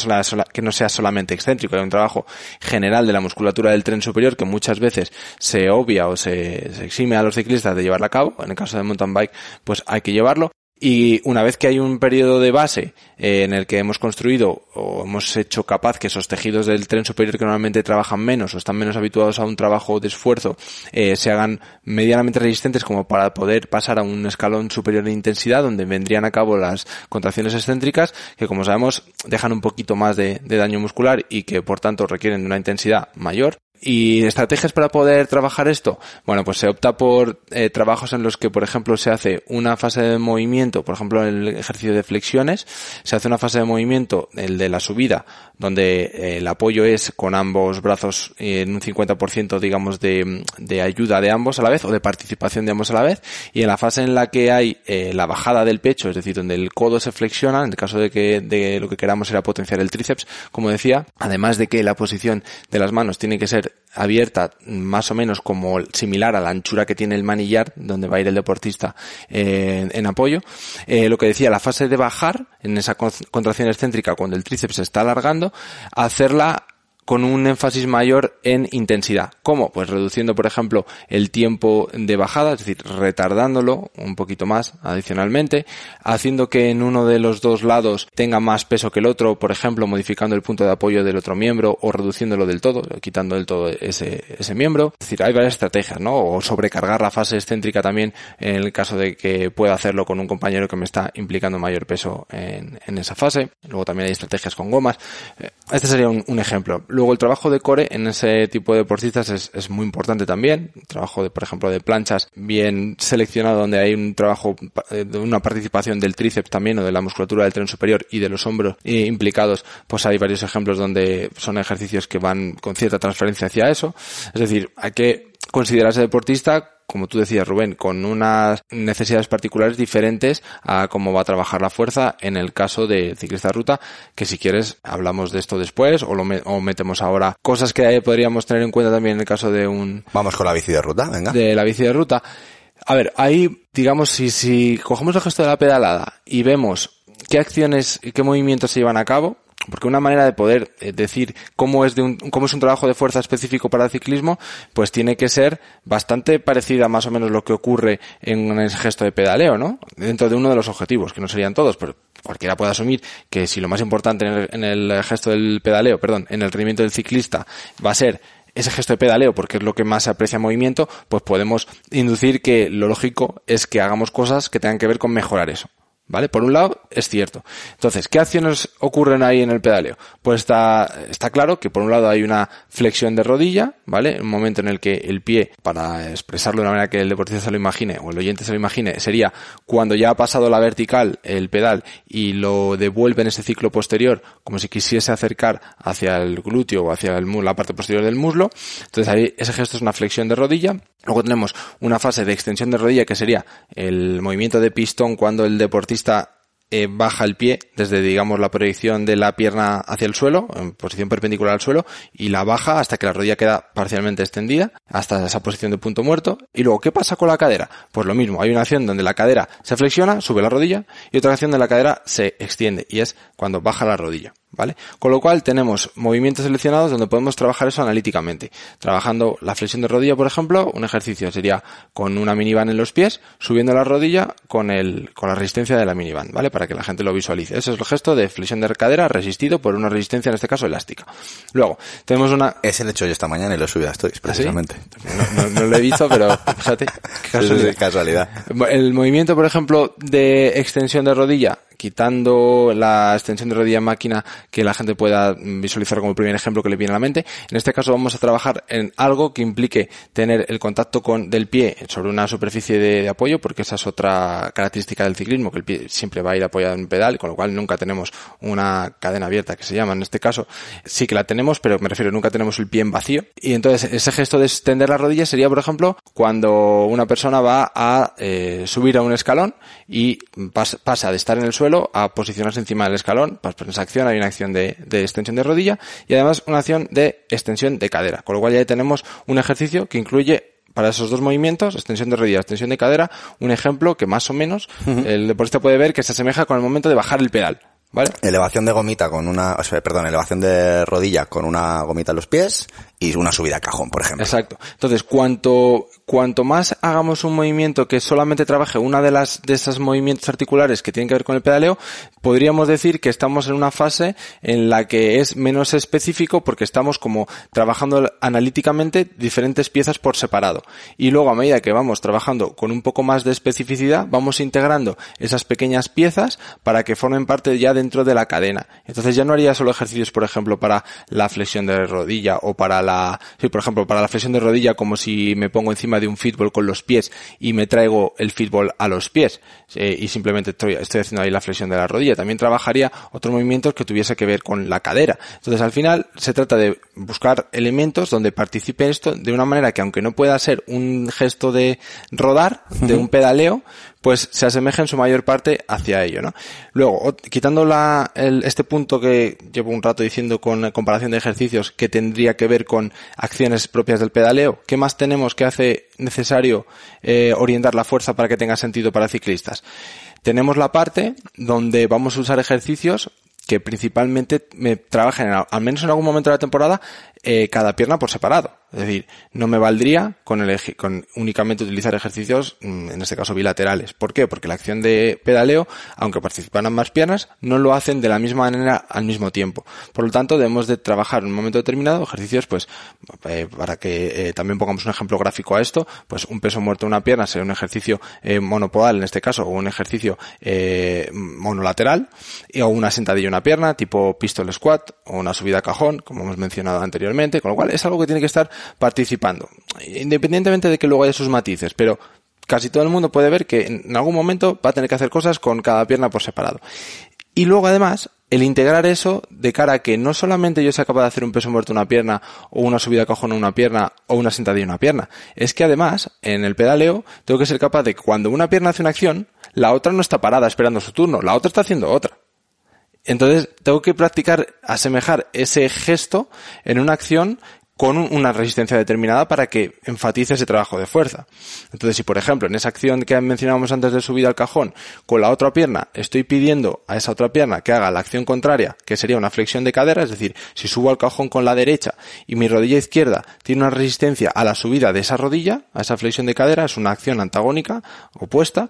S3: que no sea solamente excéntrico, hay un trabajo general de la musculatura del tren superior que muchas veces se obvia o se, se exime a los ciclistas de llevarla a cabo. En el caso de mountain bike, pues hay que llevarlo. Y una vez que hay un periodo de base eh, en el que hemos construido o hemos hecho capaz que esos tejidos del tren superior que normalmente trabajan menos o están menos habituados a un trabajo de esfuerzo eh, se hagan medianamente resistentes como para poder pasar a un escalón superior de intensidad donde vendrían a cabo las contracciones excéntricas que como sabemos dejan un poquito más de daño muscular y que por tanto requieren de una intensidad mayor ¿Y estrategias para poder trabajar esto? Bueno, pues se opta por eh, trabajos en los que, por ejemplo, se hace una fase de movimiento, por ejemplo, el ejercicio de flexiones, se hace una fase de movimiento, el de la subida, donde eh, el apoyo es con ambos brazos en un 50%, digamos, de, de, ayuda de ambos a la vez, o de participación de ambos a la vez, y en la fase en la que hay eh, la bajada del pecho, es decir, donde el codo se flexiona, en el caso de que de lo que queramos era potenciar el tríceps, como decía, además de que la posición de las manos tiene que ser abierta más o menos como similar a la anchura que tiene el manillar donde va a ir el deportista eh, en apoyo. Lo que decía, la fase de bajar en esa contracción excéntrica cuando el tríceps está alargando, hacerla con un énfasis mayor en intensidad. ¿Cómo? Pues reduciendo, por ejemplo, el tiempo de bajada, es decir, retardándolo un poquito más adicionalmente, haciendo que en uno de los dos lados tenga más peso que el otro, por ejemplo, modificando el punto de apoyo del otro miembro o reduciéndolo del todo, quitando del todo ese, ese miembro. Es decir, hay varias estrategias, ¿no? O sobrecargar la fase excéntrica también en el caso de que pueda hacerlo con un compañero que me está implicando mayor peso en, en esa fase. Luego también hay estrategias con gomas. Eh, este sería un, un ejemplo luego el trabajo de core en ese tipo de deportistas es, es muy importante también. trabajo de, por ejemplo, de planchas bien seleccionado donde hay un trabajo eh, de una participación del tríceps también o de la musculatura del tren superior y de los hombros eh, implicados, pues hay varios ejemplos donde son ejercicios que van con cierta transferencia hacia eso. Es decir, hay que considerarse deportista como tú decías Rubén, con unas necesidades particulares diferentes a cómo va a trabajar la fuerza en el caso de ciclista de ruta, que si quieres hablamos de esto después o lo o metemos ahora cosas que podríamos tener en cuenta también en el caso de un...
S2: Vamos con la bici de ruta, venga.
S3: De la bici de ruta. A ver, ahí, digamos, si, si cogemos el gesto de la pedalada y vemos qué acciones y qué movimientos se llevan a cabo, porque una manera de poder eh, decir cómo es de un, cómo es un trabajo de fuerza específico para el ciclismo, pues tiene que ser bastante parecida más o menos lo que ocurre en el gesto de pedaleo, ¿no? Dentro de uno de los objetivos, que no serían todos, pero cualquiera puede asumir que si lo más importante en el, en el gesto del pedaleo, perdón, en el rendimiento del ciclista va a ser ese gesto de pedaleo, porque es lo que más se aprecia movimiento, pues podemos inducir que lo lógico es que hagamos cosas que tengan que ver con mejorar eso. ¿Vale? Por un lado, es cierto. Entonces, ¿qué acciones ocurren ahí en el pedaleo? Pues está, está claro que por un lado hay una flexión de rodilla, ¿vale? Un momento en el que el pie, para expresarlo de una manera que el deportista se lo imagine o el oyente se lo imagine, sería cuando ya ha pasado la vertical el pedal y lo devuelve en ese ciclo posterior, como si quisiese acercar hacia el glúteo o hacia el, la parte posterior del muslo. Entonces ahí ese gesto es una flexión de rodilla. Luego tenemos una fase de extensión de rodilla que sería el movimiento de pistón cuando el deportista eh, baja el pie desde, digamos, la proyección de la pierna hacia el suelo, en posición perpendicular al suelo, y la baja hasta que la rodilla queda parcialmente extendida, hasta esa posición de punto muerto. Y luego, ¿qué pasa con la cadera? Pues lo mismo, hay una acción donde la cadera se flexiona, sube la rodilla, y otra acción donde la cadera se extiende, y es cuando baja la rodilla. ¿Vale? Con lo cual tenemos movimientos seleccionados donde podemos trabajar eso analíticamente. Trabajando la flexión de rodilla, por ejemplo, un ejercicio sería con una minivan en los pies, subiendo la rodilla con el, con la resistencia de la minivan, ¿vale? Para que la gente lo visualice. Ese es el gesto de flexión de cadera resistido por una resistencia, en este caso, elástica. Luego, tenemos una...
S2: Es el hecho yo esta mañana y lo he subido a Stories, ¿Ah, precisamente.
S3: No, lo he visto, pero fíjate.
S2: Casualidad. casualidad.
S3: El movimiento, por ejemplo, de extensión de rodilla quitando la extensión de rodilla máquina que la gente pueda visualizar como el primer ejemplo que le viene a la mente. En este caso vamos a trabajar en algo que implique tener el contacto con del pie sobre una superficie de, apoyo, porque esa es otra característica del ciclismo, que el pie siempre va a ir apoyado en un pedal, con lo cual nunca tenemos una cadena abierta que se llama. En este caso sí que la tenemos, pero me refiero, nunca tenemos el pie en vacío. Y entonces ese gesto de extender la rodilla sería, por ejemplo, cuando una persona va a eh, subir a un escalón y pasa de estar en el suelo a posicionarse encima del escalón. Pues por esa acción hay una acción de, extensión de rodilla y además una acción de extensión de cadera. Con lo cual ya tenemos un ejercicio que incluye para esos dos movimientos, extensión de rodilla, extensión de cadera, un ejemplo que más o menos el deportista puede ver que se asemeja con el momento de bajar el pedal. ¿Vale?
S2: Elevación de gomita con una, o sea, perdón, elevación de rodilla con una gomita en los pies y una subida a cajón, por ejemplo.
S3: Exacto. Entonces, cuanto, cuanto más hagamos un movimiento que solamente trabaje una de las, de esos movimientos articulares que tienen que ver con el pedaleo, podríamos decir que estamos en una fase en la que es menos específico porque estamos como trabajando analíticamente diferentes piezas por separado. Y luego, a medida que vamos trabajando con un poco más de especificidad, vamos integrando esas pequeñas piezas para que formen parte ya dentro de la cadena. Entonces ya no haría solo ejercicios, por ejemplo, para la flexión de rodilla o para la, sí, por ejemplo, para la flexión de rodilla como si me pongo encima de un fútbol con los pies y me traigo el fútbol a los pies eh, y simplemente estoy, estoy haciendo ahí la flexión de la rodilla. También trabajaría otros movimientos que tuviese que ver con la cadera. Entonces al final se trata de buscar elementos donde participe esto de una manera que aunque no pueda ser un gesto de rodar, de un pedaleo, pues se asemeja en su mayor parte hacia ello, ¿no? Luego, quitando la, este punto que llevo un rato diciendo con comparación de ejercicios que tendría que ver con acciones propias del pedaleo, ¿qué más tenemos que hace necesario eh, orientar la fuerza para que tenga sentido para ciclistas? Tenemos la parte donde vamos a usar ejercicios que principalmente me trabajen, al menos en algún momento de la temporada, eh, cada pierna por separado. Es decir, no me valdría con, el, con únicamente utilizar ejercicios, mm, en este caso bilaterales. ¿Por qué? Porque la acción de pedaleo, aunque participaran más piernas, no lo hacen de la misma manera al mismo tiempo. Por lo tanto, debemos de trabajar en un momento determinado ejercicios, pues, eh, para que eh, también pongamos un ejemplo gráfico a esto, pues un peso muerto en una pierna sería un ejercicio eh, monopodal en este caso, o un ejercicio monolateral, o una sentadilla en una pierna, tipo pistol squat, o una subida a cajón, como hemos mencionado anteriormente, con lo cual es algo que tiene que estar participando, independientemente de que luego haya sus matices, pero casi todo el mundo puede ver que en algún momento va a tener que hacer cosas con cada pierna por separado. Y luego además, el integrar eso de cara a que no solamente yo sea capaz de hacer un peso muerto en una pierna, o una subida a en una pierna, o una sentadilla en una pierna, es que además, en el pedaleo, tengo que ser capaz de que cuando una pierna hace una acción, la otra no está parada esperando su turno, la otra está haciendo otra. Entonces, tengo que practicar asemejar ese gesto en una acción con una resistencia determinada para que enfatice ese trabajo de fuerza. Entonces, si por ejemplo en esa acción que mencionábamos antes de subir al cajón, con la otra pierna estoy pidiendo a esa otra pierna que haga la acción contraria, que sería una flexión de cadera, es decir, si subo al cajón con la derecha y mi rodilla izquierda tiene una resistencia a la subida de esa rodilla, a esa flexión de cadera, es una acción antagónica, opuesta,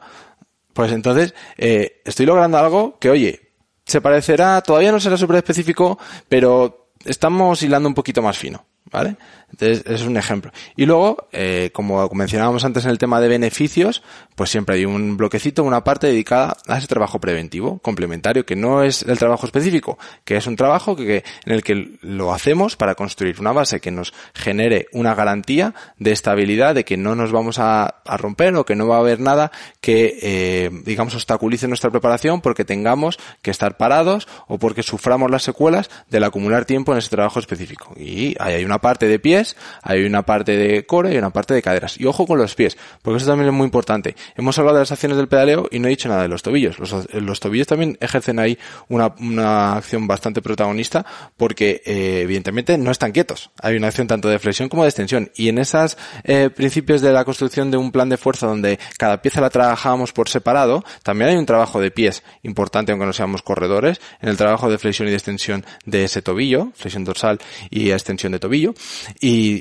S3: pues entonces eh, estoy logrando algo que, oye, se parecerá, todavía no será súper específico, pero estamos hilando un poquito más fino. ¿vale? Entonces, es un ejemplo. Y luego, eh, como mencionábamos antes en el tema de beneficios, pues siempre hay un bloquecito, una parte dedicada a ese trabajo preventivo, complementario, que no es el trabajo específico, que es un trabajo que, en el que lo hacemos para construir una base que nos genere una garantía de estabilidad, de que no nos vamos a, romper o que no va a haber nada que, eh, digamos, obstaculice nuestra preparación porque tengamos que estar parados o porque suframos las secuelas del acumular tiempo en ese trabajo específico. Y ahí hay una parte de hay una parte de core y una parte de caderas. Y ojo con los pies, porque eso también es muy importante. Hemos hablado de las acciones del pedaleo y no he dicho nada de los tobillos. Los, tobillos también ejercen ahí una, una acción bastante protagonista porque eh, evidentemente no están quietos. Hay una acción tanto de flexión como de extensión. Y en esos eh, principios de la construcción de un plan de fuerza donde cada pieza la trabajábamos por separado, también hay un trabajo de pies importante aunque no seamos corredores, en el trabajo de flexión y de extensión de ese tobillo, flexión dorsal y extensión de tobillo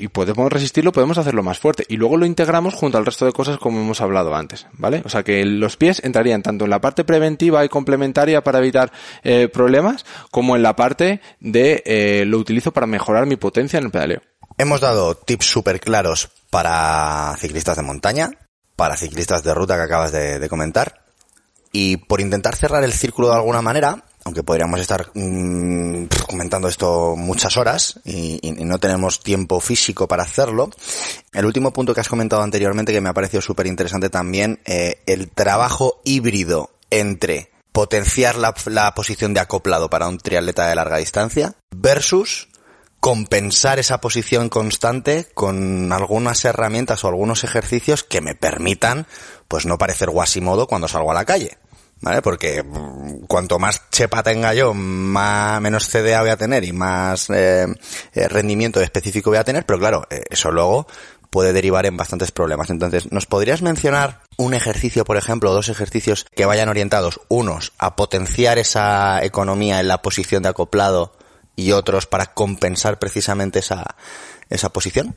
S3: podemos resistirlo, podemos hacerlo más fuerte y luego lo integramos junto al resto de cosas como hemos hablado antes, ¿vale? O sea que los pies entrarían tanto en la parte preventiva y complementaria para evitar eh, problemas como en la parte de eh, lo utilizo para mejorar mi potencia en el pedaleo.
S2: Hemos dado tips súper claros para ciclistas de montaña, para ciclistas de ruta que acabas de comentar. Y por intentar cerrar el círculo de alguna manera, aunque podríamos estar mm, comentando esto muchas horas y, no tenemos tiempo físico para hacerlo. El último punto que has comentado anteriormente que me ha parecido súper interesante también, eh, el trabajo híbrido entre potenciar la, la posición de acoplado para un triatleta de larga distancia versus compensar esa posición constante con algunas herramientas o algunos ejercicios que me permitan pues no parecer guasimodo cuando salgo a la calle. ¿Vale? Porque mm, cuanto más chepa tenga yo, más, menos CDA voy a tener y más eh, eh, rendimiento específico voy a tener, pero claro, eh, eso luego puede derivar en bastantes problemas. Entonces, ¿nos podrías mencionar un ejercicio, por ejemplo, dos ejercicios que vayan orientados, unos a potenciar esa economía en la posición de acoplado y otros para compensar precisamente esa, esa posición?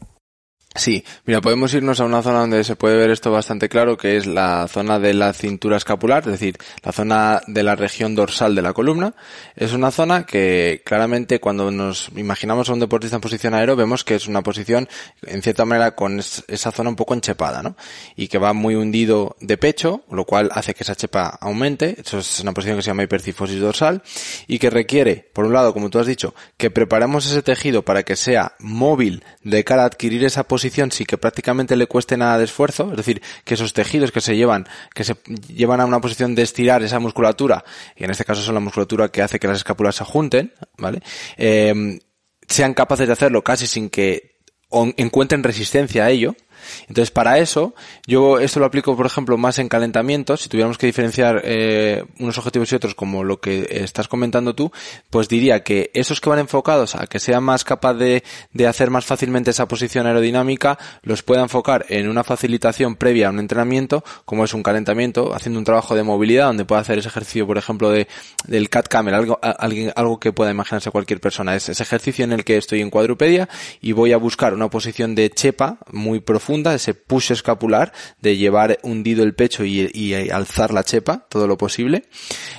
S3: Sí, mira, podemos irnos a una zona donde se puede ver esto bastante claro, que es la zona de la cintura escapular, es decir, la zona de la región dorsal de la columna. Es una zona que claramente cuando nos imaginamos a un deportista en posición aero vemos que es una posición, en cierta manera, con esa zona un poco enchepada, ¿no? Y que va muy hundido de pecho, lo cual hace que esa chepa aumente. Eso es una posición que se llama hipercifosis dorsal y que requiere, por un lado, como tú has dicho, que preparemos ese tejido para que sea móvil de cara a adquirir esa posición posición sí que prácticamente le cueste nada de esfuerzo, es decir, que esos tejidos que se llevan, que se llevan a una posición de estirar esa musculatura, y en este caso son la musculatura que hace que las escápulas se junten, ¿vale? Eh, sean capaces de hacerlo casi sin que encuentren resistencia a ello, Entonces, para eso, yo esto lo aplico, por ejemplo, más en calentamientos. Si tuviéramos que diferenciar eh, unos objetivos y otros, como lo que estás comentando tú, pues diría que esos que van enfocados a que sea más capaz de, de hacer más fácilmente esa posición aerodinámica, los pueda enfocar en una facilitación previa a un entrenamiento, como es un calentamiento, haciendo un trabajo de movilidad, donde pueda hacer ese ejercicio, por ejemplo, de, del cat camel, algo, alguien, algo que pueda imaginarse cualquier persona. Es ese ejercicio en el que estoy en cuadrupedia y voy a buscar una posición de chepa muy profunda, ese push escapular, de llevar hundido el pecho y alzar la chepa, todo lo posible.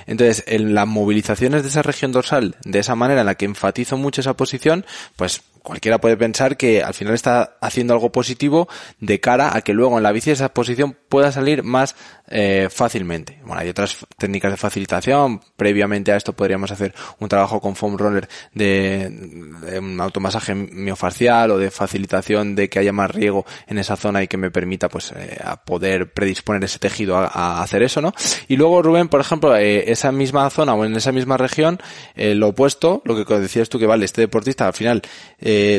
S3: Entonces, en las movilizaciones de esa región dorsal, de esa manera en la que enfatizo mucho esa posición, pues cualquiera puede pensar que al final está haciendo algo positivo de cara a que luego en la bici esa posición pueda salir más eh, fácilmente. Bueno, hay otras técnicas de facilitación. Previamente a esto podríamos hacer un trabajo con foam roller de, de un automasaje miofascial o de facilitación de que haya más riego en esa zona y que me permita pues eh, a poder predisponer ese tejido a, hacer eso, ¿no? Y luego Rubén, por ejemplo, eh, esa misma zona o en esa misma región, eh, lo opuesto, lo que decías tú que vale, este deportista al final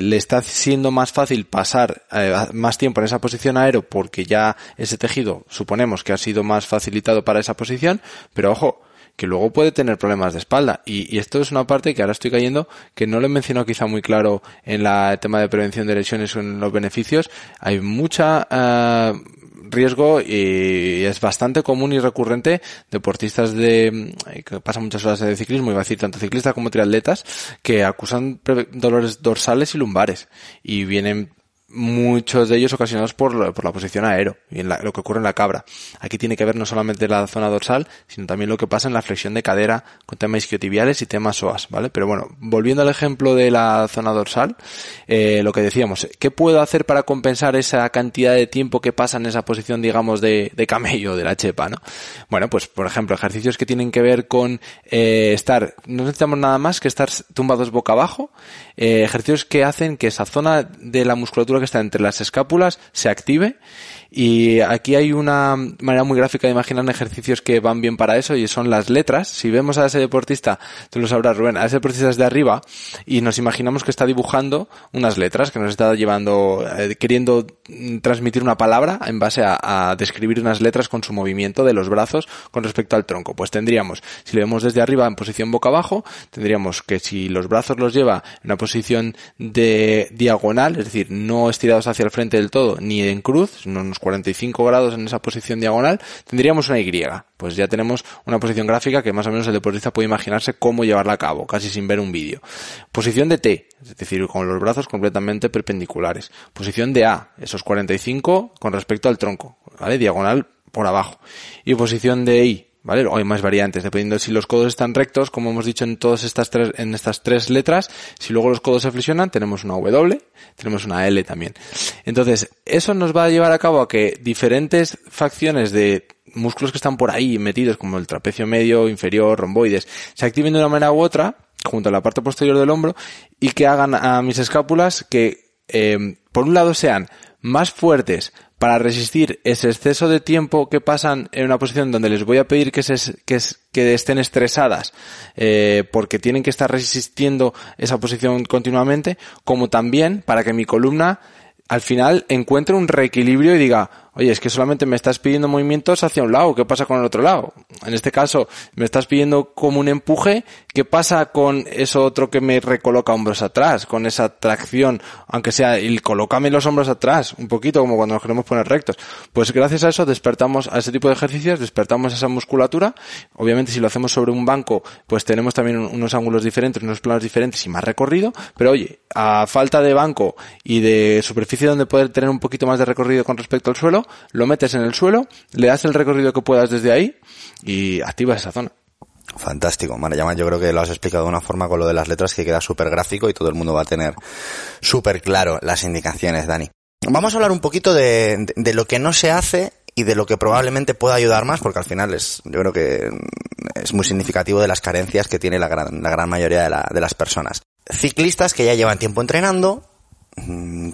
S3: le está siendo más fácil pasar eh, más tiempo en esa posición aero porque ya ese tejido suponemos que ha sido más facilitado para esa posición, pero ojo, que luego puede tener problemas de espalda. Y, y, esto es una parte que ahora estoy cayendo, que no lo he mencionado quizá muy claro en la, el tema de prevención de lesiones o en los beneficios. Hay mucha uh, riesgo y es bastante común y recurrente deportistas de que pasan muchas horas de ciclismo, iba a decir tanto ciclistas como triatletas, que acusan dolores dorsales y lumbares y vienen muchos de ellos ocasionados por, por la posición aero y en la, lo que ocurre en la cabra. Aquí tiene que ver no solamente la zona dorsal, sino también lo que pasa en la flexión de cadera con temas isquiotibiales y temas psoas, ¿vale? Pero bueno, volviendo al ejemplo de la zona dorsal, eh, lo que decíamos, ¿qué puedo hacer para compensar esa cantidad de tiempo que pasa en esa posición, digamos, de, de camello, de la chepa, ¿no? Bueno, pues por ejemplo, ejercicios que tienen que ver con eh, estar, no necesitamos nada más que estar tumbados boca abajo, eh, ejercicios que hacen que esa zona de la musculatura que está entre las escápulas se active y aquí hay una manera muy gráfica de imaginar ejercicios que van bien para eso y son las letras. Si vemos a ese deportista, tú lo sabrás Rubén, a ese deportista desde arriba y nos imaginamos que está dibujando unas letras, que nos está llevando, eh, queriendo transmitir una palabra en base a, a, describir unas letras con su movimiento de los brazos con respecto al tronco. Pues tendríamos, si lo vemos desde arriba en posición boca abajo, tendríamos que si los brazos los lleva en una posición de diagonal, es decir, no estirados hacia el frente del todo, ni en cruz, sino unos 45 grados en esa posición diagonal, tendríamos una Y. Pues ya tenemos una posición gráfica que más o menos el deportista puede imaginarse cómo llevarla a cabo, casi sin ver un vídeo. Posición de T, es decir, con los brazos completamente perpendiculares. Posición de A, esos 45 con respecto al tronco, ¿vale? Diagonal por abajo. Y posición de I, ¿vale? Hay más variantes, dependiendo si los codos están rectos, como hemos dicho en todas estas tres, en estas tres letras, si luego los codos se flexionan, tenemos una W, tenemos una L también. Entonces, eso nos va a llevar a cabo a que diferentes facciones de músculos que están por ahí metidos, como el trapecio medio, inferior, romboides, se activen de una manera u otra, junto a la parte posterior del hombro, y que hagan a mis escápulas que, eh, por un lado sean más fuertes para resistir ese exceso de tiempo que pasan en una posición donde les voy a pedir que, se, estén estresadas eh, porque tienen que estar resistiendo esa posición continuamente, como también para que mi columna al final encuentre un reequilibrio y diga, oye, es que solamente me estás pidiendo movimientos hacia un lado, ¿qué pasa con el otro lado? En este caso, me estás pidiendo como un empuje, ¿qué pasa con eso otro que me recoloca hombros atrás, con esa tracción, aunque sea, y colócame los hombros atrás, un poquito como cuando nos queremos poner rectos? Pues gracias a eso despertamos a ese tipo de ejercicios, despertamos esa musculatura, obviamente si lo hacemos sobre un banco, pues tenemos también unos ángulos diferentes, unos planos diferentes y más recorrido, pero oye, a falta de banco y de superficie donde poder tener un poquito más de recorrido con respecto al suelo, lo metes en el suelo, le das el recorrido que puedas desde ahí y activas esa zona.
S2: Fantástico, Marayama, yo creo que lo has explicado de una forma con lo de las letras que queda súper gráfico y todo el mundo va a tener súper claro las indicaciones, Dani. Vamos a hablar un poquito de, de, lo que no se hace y de lo que probablemente pueda ayudar más, porque al final es, yo creo que es muy significativo de las carencias que tiene la gran, la gran mayoría de las personas. Ciclistas que ya llevan tiempo entrenando,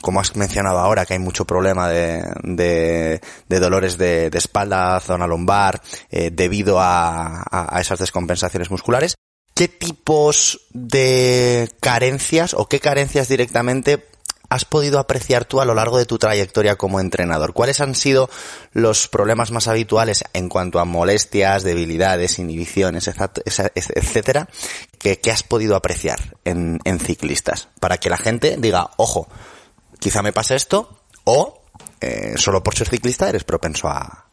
S2: como has mencionado ahora, que hay mucho problema de, de, de dolores de, espalda, zona lumbar, eh, debido a, a, esas descompensaciones musculares. ¿Qué tipos de carencias o qué carencias directamente has podido apreciar tú a lo largo de tu trayectoria como entrenador? ¿Cuáles han sido los problemas más habituales en cuanto a molestias, debilidades, inhibiciones, etcétera, que, has podido apreciar en, ciclistas? Para que la gente diga, ojo, quizá me pase esto, o eh, solo por ser ciclista eres propenso a,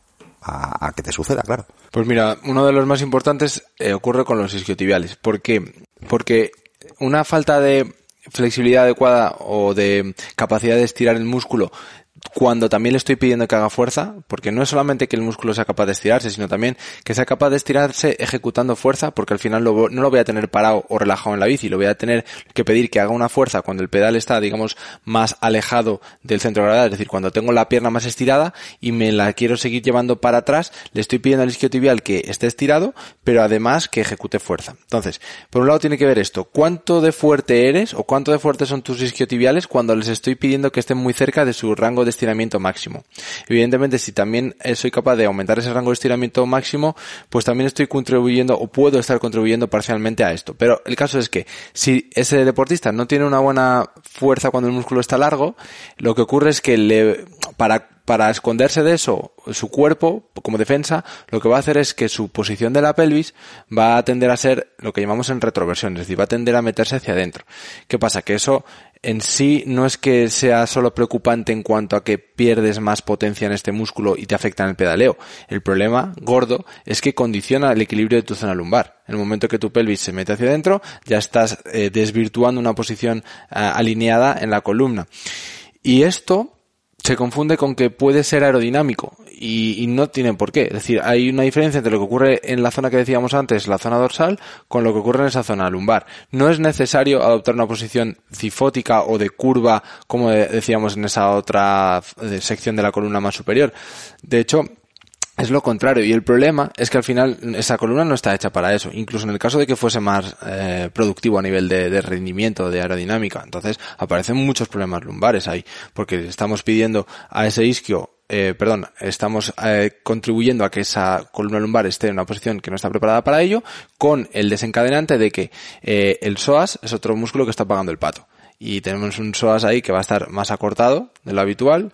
S2: a, que te suceda, claro.
S3: Pues mira, uno de los más importantes eh, ocurre con los isquiotibiales. ¿Por qué? Porque una falta de flexibilidad adecuada o de capacidad de estirar el músculo cuando también le estoy pidiendo que haga fuerza, porque no es solamente que el músculo sea capaz de estirarse, sino también que sea capaz de estirarse ejecutando fuerza, porque al final no lo voy a tener parado o relajado en la bici, lo voy a tener que pedir que haga una fuerza cuando el pedal está, digamos, más alejado del centro de gravedad, es decir, cuando tengo la pierna más estirada y me la quiero seguir llevando para atrás, le estoy pidiendo al isquiotibial que esté estirado, pero además que ejecute fuerza. Entonces, por un lado tiene que ver esto, cuánto de fuerte eres o cuánto de fuerte son tus isquiotibiales cuando les estoy pidiendo que estén muy cerca de su rango de estiramiento máximo. Evidentemente, si también eh, soy capaz de aumentar ese rango de estiramiento máximo, pues también estoy contribuyendo o puedo estar contribuyendo parcialmente a esto. Pero el caso es que si ese deportista no tiene una buena fuerza cuando el músculo está largo, lo que ocurre es que le, para para esconderse de eso, su cuerpo, como defensa, lo que va a hacer es que su posición de la pelvis va a tender a ser lo que llamamos en retroversión, es decir, va a tender a meterse hacia adentro. ¿Qué pasa? Que eso en sí no es que sea solo preocupante en cuanto a que pierdes más potencia en este músculo y te afecta en el pedaleo. El problema gordo es que condiciona el equilibrio de tu zona lumbar. En el momento que tu pelvis se mete hacia adentro, ya estás eh, desvirtuando una posición eh, alineada en la columna. Y esto se confunde con que puede ser aerodinámico y, no tiene por qué. Es decir, hay una diferencia entre lo que ocurre en la zona que decíamos antes, la zona dorsal, con lo que ocurre en esa zona lumbar. No es necesario adoptar una posición cifótica o de curva, como decíamos en esa otra eh, sección de la columna más superior. De hecho, es lo contrario y el problema es que al final esa columna no está hecha para eso incluso en el caso de que fuese más eh, productivo a nivel de, rendimiento de aerodinámica entonces aparecen muchos problemas lumbares ahí porque estamos pidiendo a ese isquio eh, perdón, estamos eh, contribuyendo a que esa columna lumbar esté en una posición que no está preparada para ello, con el desencadenante de que el psoas es otro músculo que está pagando el pato. Y tenemos un psoas ahí que va a estar más acortado de lo habitual,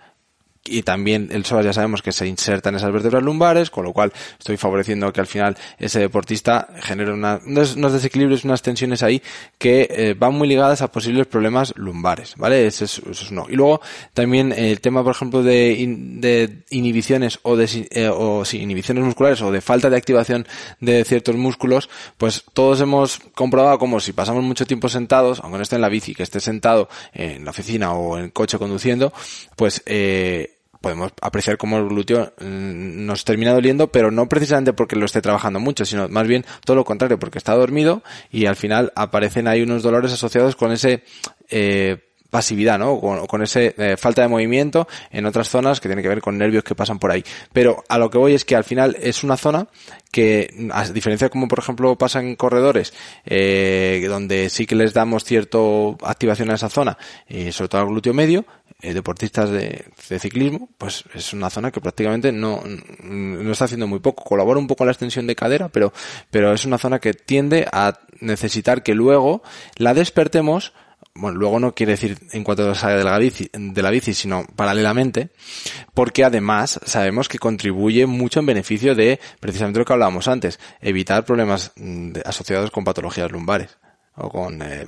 S3: y también el psoas ya sabemos que se inserta en esas vértebras lumbares, con lo cual estoy favoreciendo que al final ese deportista genere unos, desequilibrios, unas tensiones ahí que eh, van muy ligadas a posibles problemas lumbares, ¿vale? Eso es, eso es no. Y luego también el tema, por ejemplo, de, de inhibiciones o de eh, o, sí, inhibiciones musculares o de falta de activación de ciertos músculos, pues todos hemos comprobado como si pasamos mucho tiempo sentados, aunque no esté en la bici, que esté sentado en la oficina o en el coche conduciendo, pues eh, podemos apreciar cómo el glúteo mm, nos termina doliendo, pero no precisamente porque lo esté trabajando mucho, sino más bien todo lo contrario, porque está dormido y al final aparecen ahí unos dolores asociados con ese eh, pasividad, ¿no? Con, ese eh, falta de movimiento en otras zonas que tiene que ver con nervios que pasan por ahí. Pero a lo que voy es que al final es una zona que, a diferencia como por ejemplo pasa en corredores, eh, donde sí que les damos cierta activación a esa zona, eh, sobre todo al glúteo medio, eh, deportistas de, de, ciclismo, pues es una zona que prácticamente no, no está haciendo muy poco. Colabora un poco la extensión de cadera, pero, pero es una zona que tiende a necesitar que luego la despertemos bueno, luego no quiere decir en cuanto salga de la bici, de la bici, sino paralelamente, porque además sabemos que contribuye mucho en beneficio de precisamente lo que hablábamos antes, evitar problemas mm, asociados con patologías lumbares o con, eh,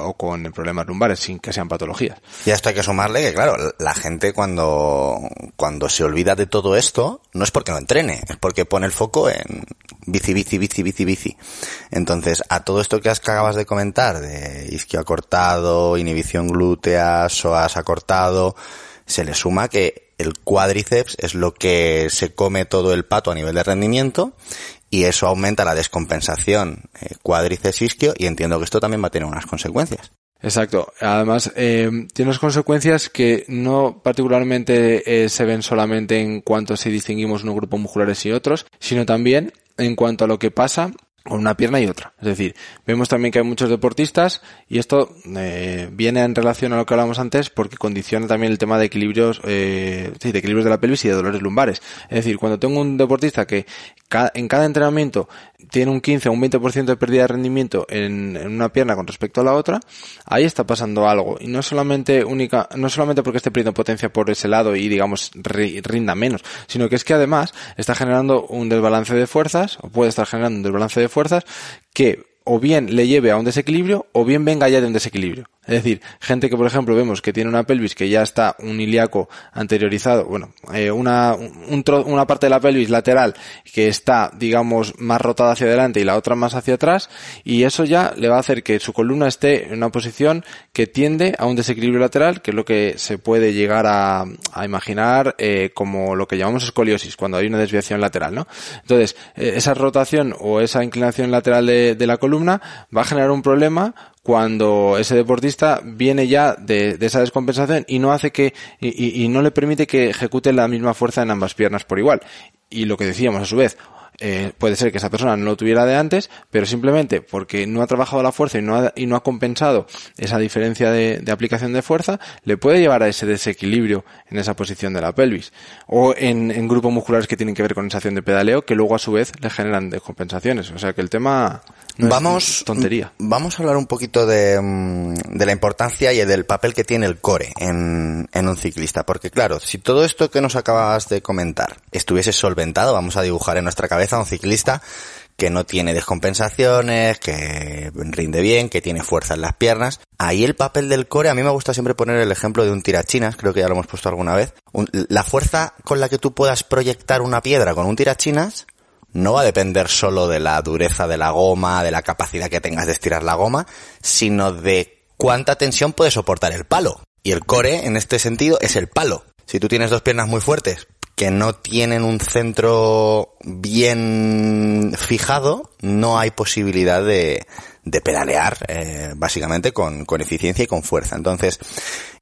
S3: o con problemas lumbares sin que sean patologías.
S2: Y a esto hay que sumarle que, claro, la gente cuando, cuando se olvida de todo esto, no es porque no entrene, es porque pone el foco en bici, bici, bici, bici, bici. Entonces, a todo esto que acabas de comentar, de isquio acortado, inhibición glútea, psoas acortado, se le suma que el cuádriceps es lo que se come todo el pato a nivel de rendimiento y eso aumenta la descompensación eh, cuádriceps isquio y entiendo que esto también va a tener unas consecuencias.
S3: Exacto. Además, eh, tiene unas consecuencias que no particularmente eh, se ven solamente en cuanto si distinguimos unos grupos musculares y otros, sino también en cuanto a lo que pasa con una pierna y otra. Es decir, vemos también que hay muchos deportistas y esto eh, viene en relación a lo que hablábamos antes porque condiciona también el tema de equilibrios, eh, sí, de equilibrios de la pelvis y de dolores lumbares. Es decir, cuando tengo un deportista que en cada entrenamiento tiene un 15 o un 20% de pérdida de rendimiento en, una pierna con respecto a la otra, ahí está pasando algo. Y no solamente única, no solamente porque esté perdiendo potencia por ese lado y digamos rinda menos, sino que es que además está generando un desbalance de fuerzas, o puede estar generando un desbalance de fuerzas que o bien le lleve a un desequilibrio o bien venga ya de un desequilibrio. Es decir, gente que por ejemplo vemos que tiene una pelvis que ya está un ilíaco anteriorizado, bueno, eh, una, una parte de la pelvis lateral que está, digamos, más rotada hacia adelante y la otra más hacia atrás, y eso ya le va a hacer que su columna esté en una posición que tiende a un desequilibrio lateral, que es lo que se puede llegar a, imaginar eh, como lo que llamamos escoliosis, cuando hay una desviación lateral, ¿no? Entonces, eh, esa rotación o esa inclinación lateral de, de la columna va a generar un problema cuando ese deportista viene ya de, esa descompensación y no hace que y, no le permite que ejecute la misma fuerza en ambas piernas por igual. Y lo que decíamos a su vez, eh, puede ser que esa persona no lo tuviera de antes, pero simplemente porque no ha trabajado la fuerza y no ha, y no ha compensado esa diferencia de, de, aplicación de fuerza, le puede llevar a ese desequilibrio en esa posición de la pelvis. O en, en grupos musculares que tienen que ver con esa acción de pedaleo, que luego a su vez le generan descompensaciones. O sea que el tema no
S2: vamos,
S3: es tontería.
S2: Vamos a hablar un poquito de, mm, de la importancia y del papel que tiene el core en, en un ciclista. Porque claro, si todo esto que nos acabas de comentar estuviese solventado, vamos a dibujar en nuestra cabeza a un ciclista que no tiene descompensaciones, que rinde bien, que tiene fuerza en las piernas. Ahí el papel del core, a mí me gusta siempre poner el ejemplo de un tirachinas, creo que ya lo hemos puesto alguna vez. la fuerza con la que tú puedas proyectar una piedra con un tirachinas no va a depender solo de la dureza de la goma, de la capacidad que tengas de estirar la goma, sino de cuánta tensión puede soportar el palo. Y el core, en este sentido, es el palo. Si tú tienes dos piernas muy fuertes, que no tienen un centro bien fijado, no hay posibilidad de, de pedalear eh, básicamente con, con eficiencia y con fuerza. Entonces,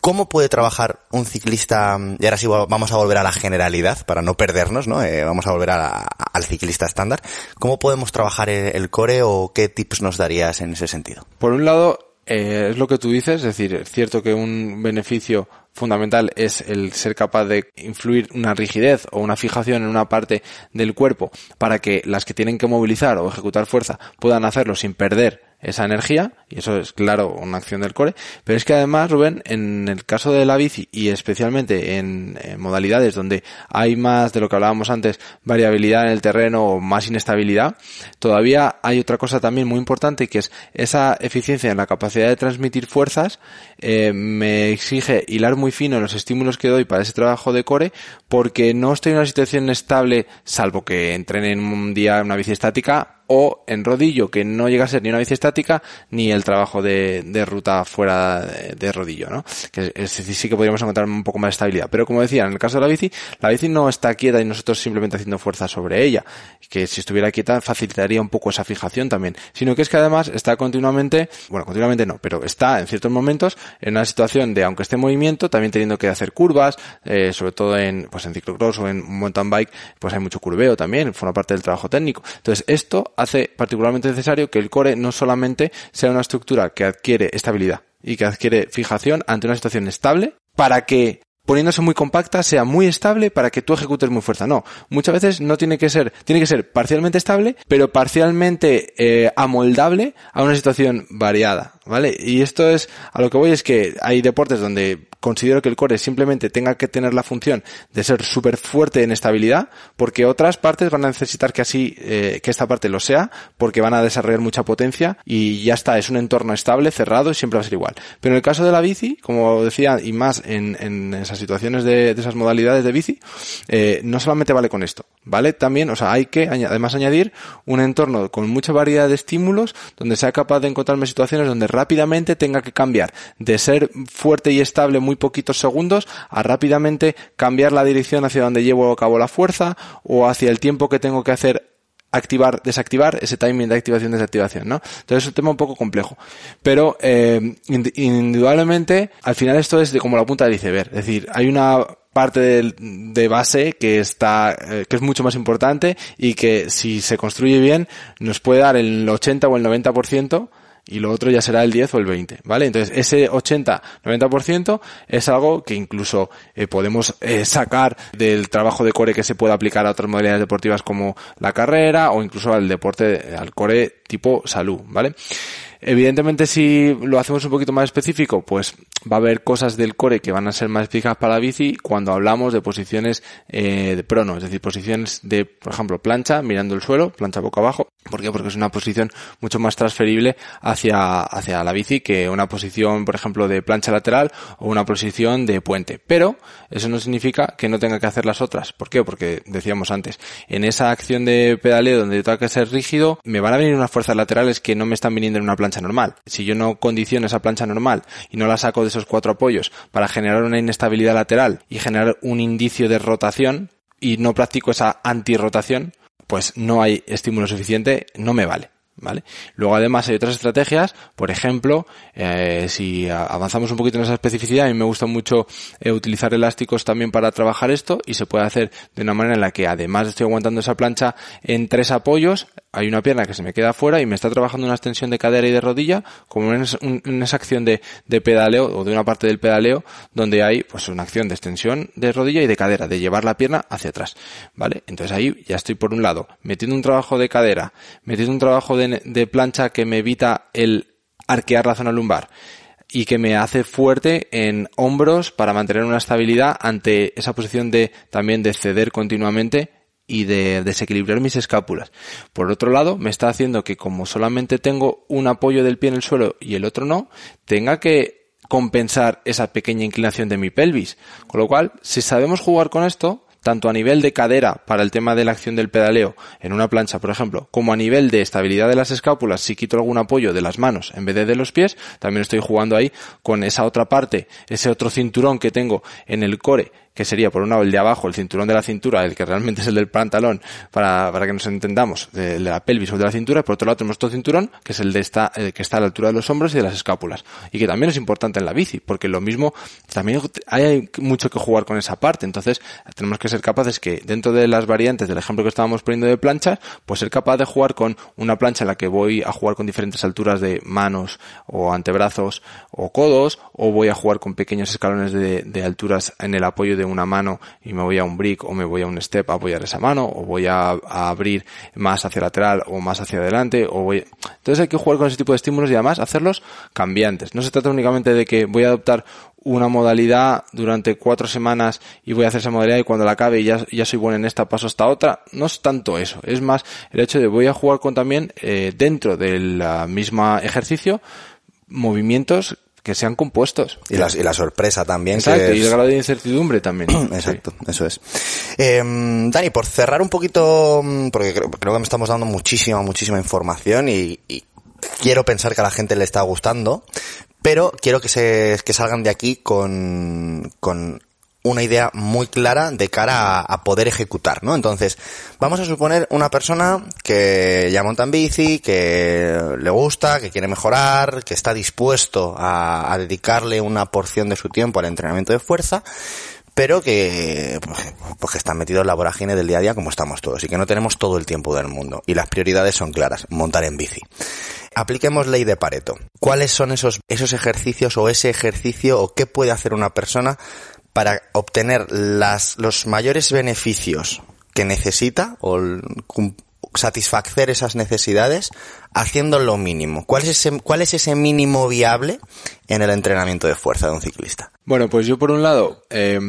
S2: ¿cómo puede trabajar un ciclista? Y ahora sí vamos a volver a la generalidad para no perdernos, ¿no? Eh, vamos a volver al ciclista estándar. ¿Cómo podemos trabajar el, core o qué tips nos darías en ese sentido?
S3: Por un lado, eh, es lo que tú dices, es decir, es cierto que un beneficio fundamental es el ser capaz de influir una rigidez o una fijación en una parte del cuerpo para que las que tienen que movilizar o ejecutar fuerza puedan hacerlo sin perder esa energía, y eso es claro una acción del core, pero es que además, Rubén, en el caso de la bici y especialmente en, modalidades donde hay más de lo que hablábamos antes, variabilidad en el terreno o más inestabilidad, todavía hay otra cosa también muy importante que es esa eficiencia en la capacidad de transmitir fuerzas, eh, me exige hilar muy fino los estímulos que doy para ese trabajo de core, porque no estoy en una situación estable, salvo que entrene en un día en una bici estática, o en rodillo, que no llega a ser ni una bici estática ni el trabajo de, de ruta fuera de, rodillo, ¿no? Que es, sí que podríamos encontrar un poco más de estabilidad. Pero como decía, en el caso de la bici, la bici no está quieta y nosotros simplemente haciendo fuerza sobre ella, que si estuviera quieta facilitaría un poco esa fijación también, sino que es que además está continuamente, bueno, continuamente no, pero está en ciertos momentos en una situación de, aunque esté en movimiento, también teniendo que hacer curvas, eh, sobre todo en, pues en ciclocross o en mountain bike, pues hay mucho curveo también, forma parte del trabajo técnico. Entonces, esto hace particularmente necesario que el core no solamente sea una estructura que adquiere estabilidad y que adquiere fijación ante una situación estable para que poniéndose muy compacta sea muy estable para que tú ejecutes muy fuerza. No, muchas veces no tiene que ser, tiene que ser parcialmente estable, pero parcialmente eh, amoldable a una situación variada, ¿vale? Y esto es, a lo que voy es que hay deportes donde considero que el core simplemente tenga que tener la función de ser súper fuerte en estabilidad, porque otras partes van a necesitar que así, eh, que esta parte lo sea, porque van a desarrollar mucha potencia y ya está, es un entorno estable, cerrado y siempre va a ser igual. Pero en el caso de la bici, como decía, y más en, en esas situaciones de, de, esas modalidades de bici, eh, no solamente vale con esto, ¿vale? También, o sea, hay que además añadir un entorno con mucha variedad de estímulos donde sea capaz de encontrarme situaciones donde rápidamente tenga que cambiar de ser fuerte y estable muy poquitos segundos a rápidamente cambiar la dirección hacia donde llevo a cabo la fuerza o hacia el tiempo que tengo que hacer activar, desactivar ese timing de activación, desactivación, ¿no? Entonces es un tema un poco complejo. Pero eh, indudablemente, al final esto es de como la punta del iceberg. Es decir, hay una parte de, de base que está, eh, que es mucho más importante y que si se construye bien nos puede dar el 80 o el 90% y lo otro ya será el 10 o el 20, ¿vale? Entonces, ese 80-90% es algo que incluso eh, podemos eh, sacar del trabajo de core que se puede aplicar a otras modalidades deportivas como la carrera o incluso al deporte, al core tipo salud, ¿vale? Evidentemente, si lo hacemos un poquito más específico, pues va a haber cosas del core que van a ser más específicas para la bici cuando hablamos de posiciones eh, de prono, es decir, posiciones de, por ejemplo, plancha, mirando el suelo, plancha boca abajo. ¿Por qué? Porque es una posición mucho más transferible hacia, hacia la bici que una posición, por ejemplo, de plancha lateral o una posición de puente. Pero eso no significa que no tenga que hacer las otras. ¿Por qué? Porque decíamos antes, en esa acción de pedaleo donde tengo que ser rígido, me van a venir unas fuerzas laterales que no me están viniendo en una plancha normal. Si yo no condiciono esa plancha normal y no la saco de esos cuatro apoyos para generar una inestabilidad lateral y generar un indicio de rotación y no practico esa antirrotación, pues no hay estímulo suficiente, no me vale. ¿Vale? Luego además hay otras estrategias, por ejemplo, eh, si avanzamos un poquito en esa especificidad, a mí me gusta mucho eh, utilizar elásticos también para trabajar esto y se puede hacer de una manera en la que además estoy aguantando esa plancha en tres apoyos, hay una pierna que se me queda fuera y me está trabajando una extensión de cadera y de rodilla, como en, esa acción de, pedaleo o de una parte del pedaleo donde hay pues una acción de extensión de rodilla y de cadera, de llevar la pierna hacia atrás, ¿vale? Entonces ahí ya estoy por un lado metiendo un trabajo de cadera, metiendo un trabajo de, de plancha que me evita el arquear la zona lumbar y que me hace fuerte en hombros para mantener una estabilidad ante esa posición de también de ceder continuamente y de desequilibrar mis escápulas. Por otro lado, me está haciendo que como solamente tengo un apoyo del pie en el suelo y el otro no, tenga que compensar esa pequeña inclinación de mi pelvis. Con lo cual, si sabemos jugar con esto, tanto a nivel de cadera para el tema de la acción del pedaleo en una plancha, por ejemplo, como a nivel de estabilidad de las escápulas, si quito algún apoyo de las manos en vez de de los pies, también estoy jugando ahí con esa otra parte, ese otro cinturón que tengo en el core que sería por un lado el de abajo, el cinturón de la cintura, el que realmente es el del pantalón, para, para que nos entendamos, de, la pelvis o de la cintura, por otro lado tenemos otro cinturón, que es el de esta, el que está a la altura de los hombros y de las escápulas, y que también es importante en la bici, porque lo mismo, también hay mucho que jugar con esa parte, entonces tenemos que ser capaces que dentro de las variantes del ejemplo que estábamos poniendo de planchas, pues ser capaz de jugar con una plancha en la que voy a jugar con diferentes alturas de manos o antebrazos o codos, o voy a jugar con pequeños escalones de, de alturas en el apoyo de una mano y me voy a un brick o me voy a un step a apoyar esa mano o voy a, abrir más hacia lateral o más hacia adelante o voy... Entonces hay que jugar con ese tipo de estímulos y además hacerlos cambiantes. No se trata únicamente de que voy a adoptar una modalidad durante cuatro semanas y voy a hacer esa modalidad y cuando la acabe y ya, ya soy bueno en esta paso hasta otra. No es tanto eso. Es más el hecho de voy a jugar con también eh, dentro del mismo ejercicio movimientos que sean compuestos.
S2: Y la, y la sorpresa también.
S3: Exacto, y el grado de incertidumbre también.
S2: Exacto, eso es. Eh, Dani, por cerrar un poquito, mm, porque creo, creo, que me estamos dando muchísima, muchísima información y, y, quiero pensar que a la gente le está gustando, pero quiero que se, que salgan de aquí con, con una idea muy clara de cara a, poder ejecutar, ¿no? Entonces, vamos a suponer una persona que ya monta en bici, que le gusta, que quiere mejorar, que está dispuesto a, a dedicarle una porción de su tiempo al entrenamiento de fuerza, pero que, pues, pues que están metidos en la vorágine del día a día como estamos todos y que no tenemos todo el tiempo del mundo. Y las prioridades son claras, montar en bici. Apliquemos ley de Pareto. ¿Cuáles son esos, esos ejercicios o ese ejercicio o qué puede hacer una persona para obtener las, los mayores beneficios que necesita o satisfacer esas necesidades haciendo lo mínimo. ¿Cuál es ese, cuál es ese mínimo viable en el entrenamiento de fuerza de un ciclista?
S3: Bueno, pues yo por un lado, eh,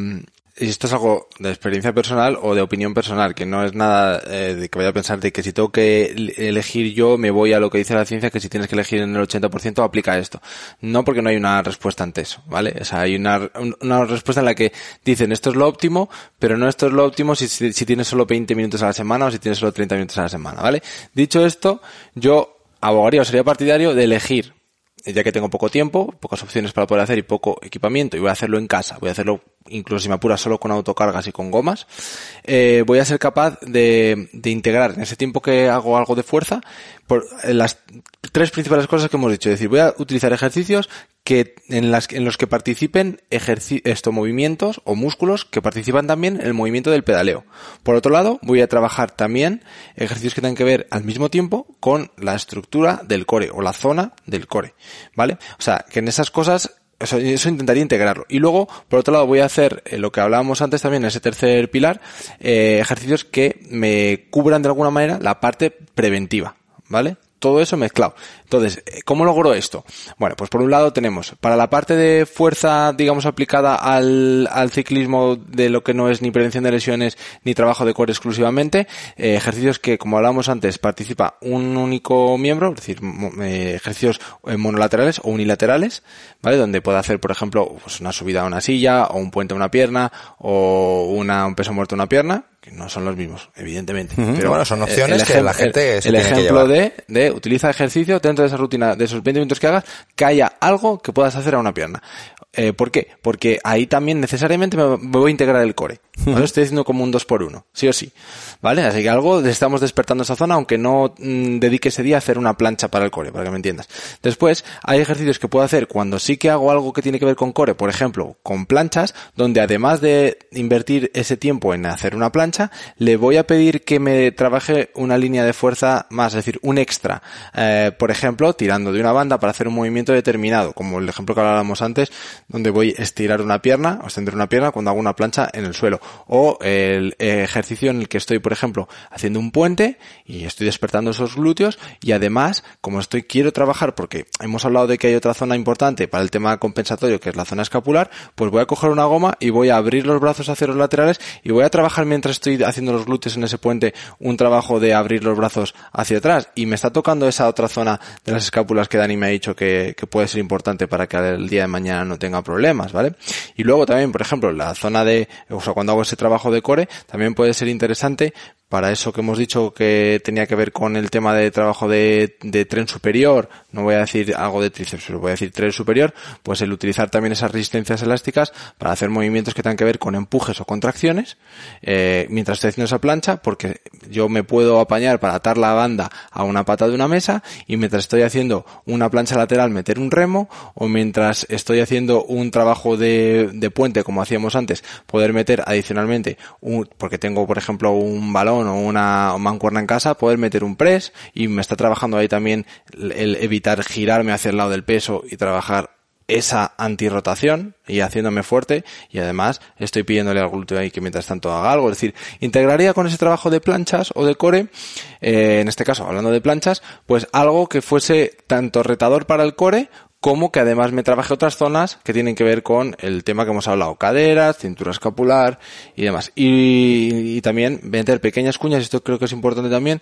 S3: y esto es algo de experiencia personal o de opinión personal, que no es nada eh, de que vaya a pensar de que si tengo que elegir yo, me voy a lo que dice la ciencia, que si tienes que elegir en el 80%, aplica esto. No porque no hay una respuesta ante eso, ¿vale? O sea, hay una, una respuesta en la que dicen esto es lo óptimo, pero no esto es lo óptimo si, si, si tienes solo 20 minutos a la semana o si tienes solo 30 minutos a la semana, ¿vale? Dicho esto, yo abogaría o sería partidario de elegir ya que tengo poco tiempo, pocas opciones para poder hacer y poco equipamiento, y voy a hacerlo en casa, voy a hacerlo incluso si me apura solo con autocargas y con gomas, eh, voy a ser capaz de, de, integrar en ese tiempo que hago algo de fuerza por las tres principales cosas que hemos dicho. Es decir, voy a utilizar ejercicios que en, en los que participen estos movimientos o músculos que participan también en el movimiento del pedaleo. Por otro lado, voy a trabajar también ejercicios que tengan que ver al mismo tiempo con la estructura del core o la zona del core. ¿Vale? O sea, que en esas cosas eso, intentaría integrarlo. Y luego, por otro lado, voy a hacer eh, lo que hablábamos antes también, en ese tercer pilar, eh, ejercicios que me cubran de alguna manera la parte preventiva, ¿vale? Todo eso mezclado. Entonces, eh, ¿cómo logro esto? Bueno, pues por un lado tenemos, para la parte de fuerza, digamos, aplicada al, al ciclismo de lo que no es ni prevención de lesiones ni trabajo de core exclusivamente, eh, ejercicios que, como hablábamos antes, participa un único miembro, es decir, eh, ejercicios monolaterales o unilaterales, ¿vale? Donde puedo hacer, por ejemplo, pues una subida a una silla, o un puente a una pierna, o una, un peso muerto a una pierna, que no son los mismos, evidentemente.
S2: Pero bueno, son opciones que la gente
S3: el, el ejemplo de, de utiliza ejercicio dentro de esa rutina, de esos 20 minutos que hagas, que haya algo que puedas hacer a una pierna. Eh, ¿Por qué? Porque ahí también necesariamente me voy a integrar el core. ¿vale? Estoy haciendo como un 2 por 1 sí o sí. ¿Vale? Así que algo estamos despertando esa zona, aunque no mmm, dedique ese día a hacer una plancha para el core, para que me entiendas. Después, hay ejercicios que puedo hacer cuando sí que hago algo que tiene que ver con core, por ejemplo, con planchas, donde además de invertir ese tiempo en hacer una plancha, le voy a pedir que me trabaje una línea de fuerza más, es decir, un extra. Eh, por ejemplo, tirando de una banda para hacer un movimiento determinado, como el ejemplo que hablábamos antes, donde voy a estirar una pierna o extender una pierna cuando hago una plancha en el suelo. O el ejercicio en el que estoy, por ejemplo, haciendo un puente y estoy despertando esos glúteos y además, como estoy, quiero trabajar porque hemos hablado de que hay otra zona importante para el tema compensatorio que es la zona escapular, pues voy a coger una goma y voy a abrir los brazos hacia los laterales y voy a trabajar mientras estoy haciendo los glúteos en ese puente un trabajo de abrir los brazos hacia atrás y me está tocando esa otra zona de las escápulas que Dani me ha dicho que, que puede ser importante para que el día de mañana no tenga problemas, ¿vale? Y luego también, por ejemplo, la zona de, o sea, cuando hago ese trabajo de core, también puede ser interesante para eso que hemos dicho que tenía que ver con el tema de trabajo de, tren superior, no voy a decir algo de tríceps, pero voy a decir tren superior, pues el utilizar también esas resistencias elásticas para hacer movimientos que tengan que ver con empujes o contracciones, eh, mientras estoy haciendo esa plancha, porque yo me puedo apañar para atar la banda a una pata de una mesa y mientras estoy haciendo una plancha lateral meter un remo o mientras estoy haciendo un trabajo de, de puente como hacíamos antes, poder meter adicionalmente un, porque tengo por ejemplo un balón o una mancuerna en casa, poder meter un press y me está trabajando ahí también el evitar girarme hacia el lado del peso y trabajar esa antirrotación y haciéndome fuerte y además estoy pidiéndole al glúteo ahí que mientras tanto haga algo. Es decir, integraría con ese trabajo de planchas o de core, eh, en este caso hablando de planchas, pues algo que fuese tanto retador para el core como que además me trabaje otras zonas que tienen que ver con el tema que hemos hablado, caderas, cintura escapular y demás. Y, también meter pequeñas cuñas, esto creo que es importante también.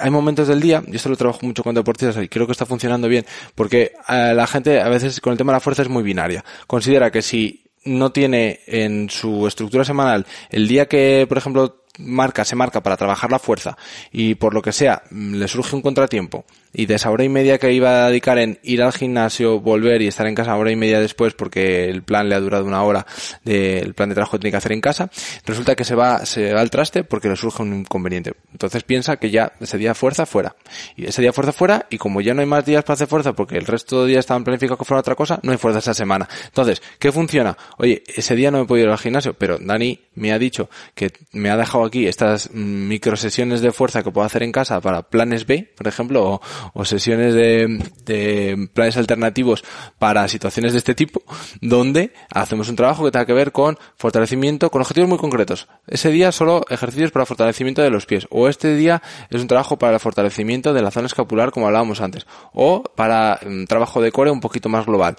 S3: Hay momentos del día, y esto lo trabajo mucho con deportistas y creo que está funcionando bien, porque eh, la gente a veces con el tema de la fuerza es muy binaria. Considera que si no tiene en su estructura semanal el día que, por ejemplo, marca, se marca para trabajar la fuerza y por lo que sea le surge un contratiempo y de esa hora y media que iba a dedicar en ir al gimnasio, volver y estar en casa hora y media después porque el plan le ha durado una hora del plan de trabajo que tiene que hacer en casa, resulta que se va, se va al traste porque le surge un inconveniente. Entonces piensa que ya ese día fuerza fuera. Y ese día fuerza fuera y como ya no hay más días para hacer fuerza porque el resto de días estaban planificados que fuera otra cosa, no hay fuerza esa semana. Entonces, ¿qué funciona? Oye, ese día no he podido ir al gimnasio, pero Dani me ha dicho que me ha dejado aquí estas micro sesiones de fuerza que puedo hacer en casa para planes B, por ejemplo, o, o sesiones de, de, planes alternativos para situaciones de este tipo, donde hacemos un trabajo que tenga que ver con fortalecimiento, con objetivos muy concretos. Ese día solo ejercicios para fortalecimiento de los pies, o este día es un trabajo para el fortalecimiento de la zona escapular, como hablábamos antes, o para un trabajo de core un poquito más global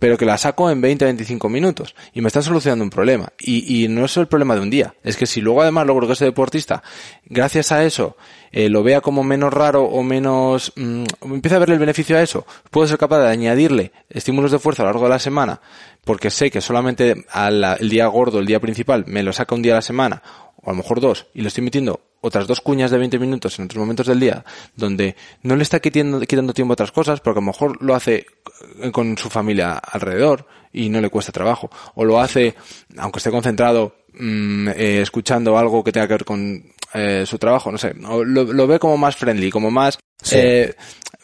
S3: pero que la saco en 20-25 minutos y me está solucionando un problema. Y, y, no es el problema de un día. Es que si luego además logro que ese deportista, gracias a eso, eh, lo vea como menos raro o menos, mmm, empieza a verle el beneficio a eso, puedo ser capaz de añadirle estímulos de fuerza a lo largo de la semana, porque sé que solamente al, el día gordo, el día principal, me lo saca un día a la semana, o a lo mejor dos, y le estoy metiendo otras dos cuñas de 20 minutos en otros momentos del día, donde no le está quitando, quitando tiempo a otras cosas, porque a lo mejor lo hace con su familia alrededor y no le cuesta trabajo, o lo hace, aunque esté concentrado, mm, eh, escuchando algo que tenga que ver con eh, su trabajo, no sé, lo, lo, ve como más friendly, como más, eh,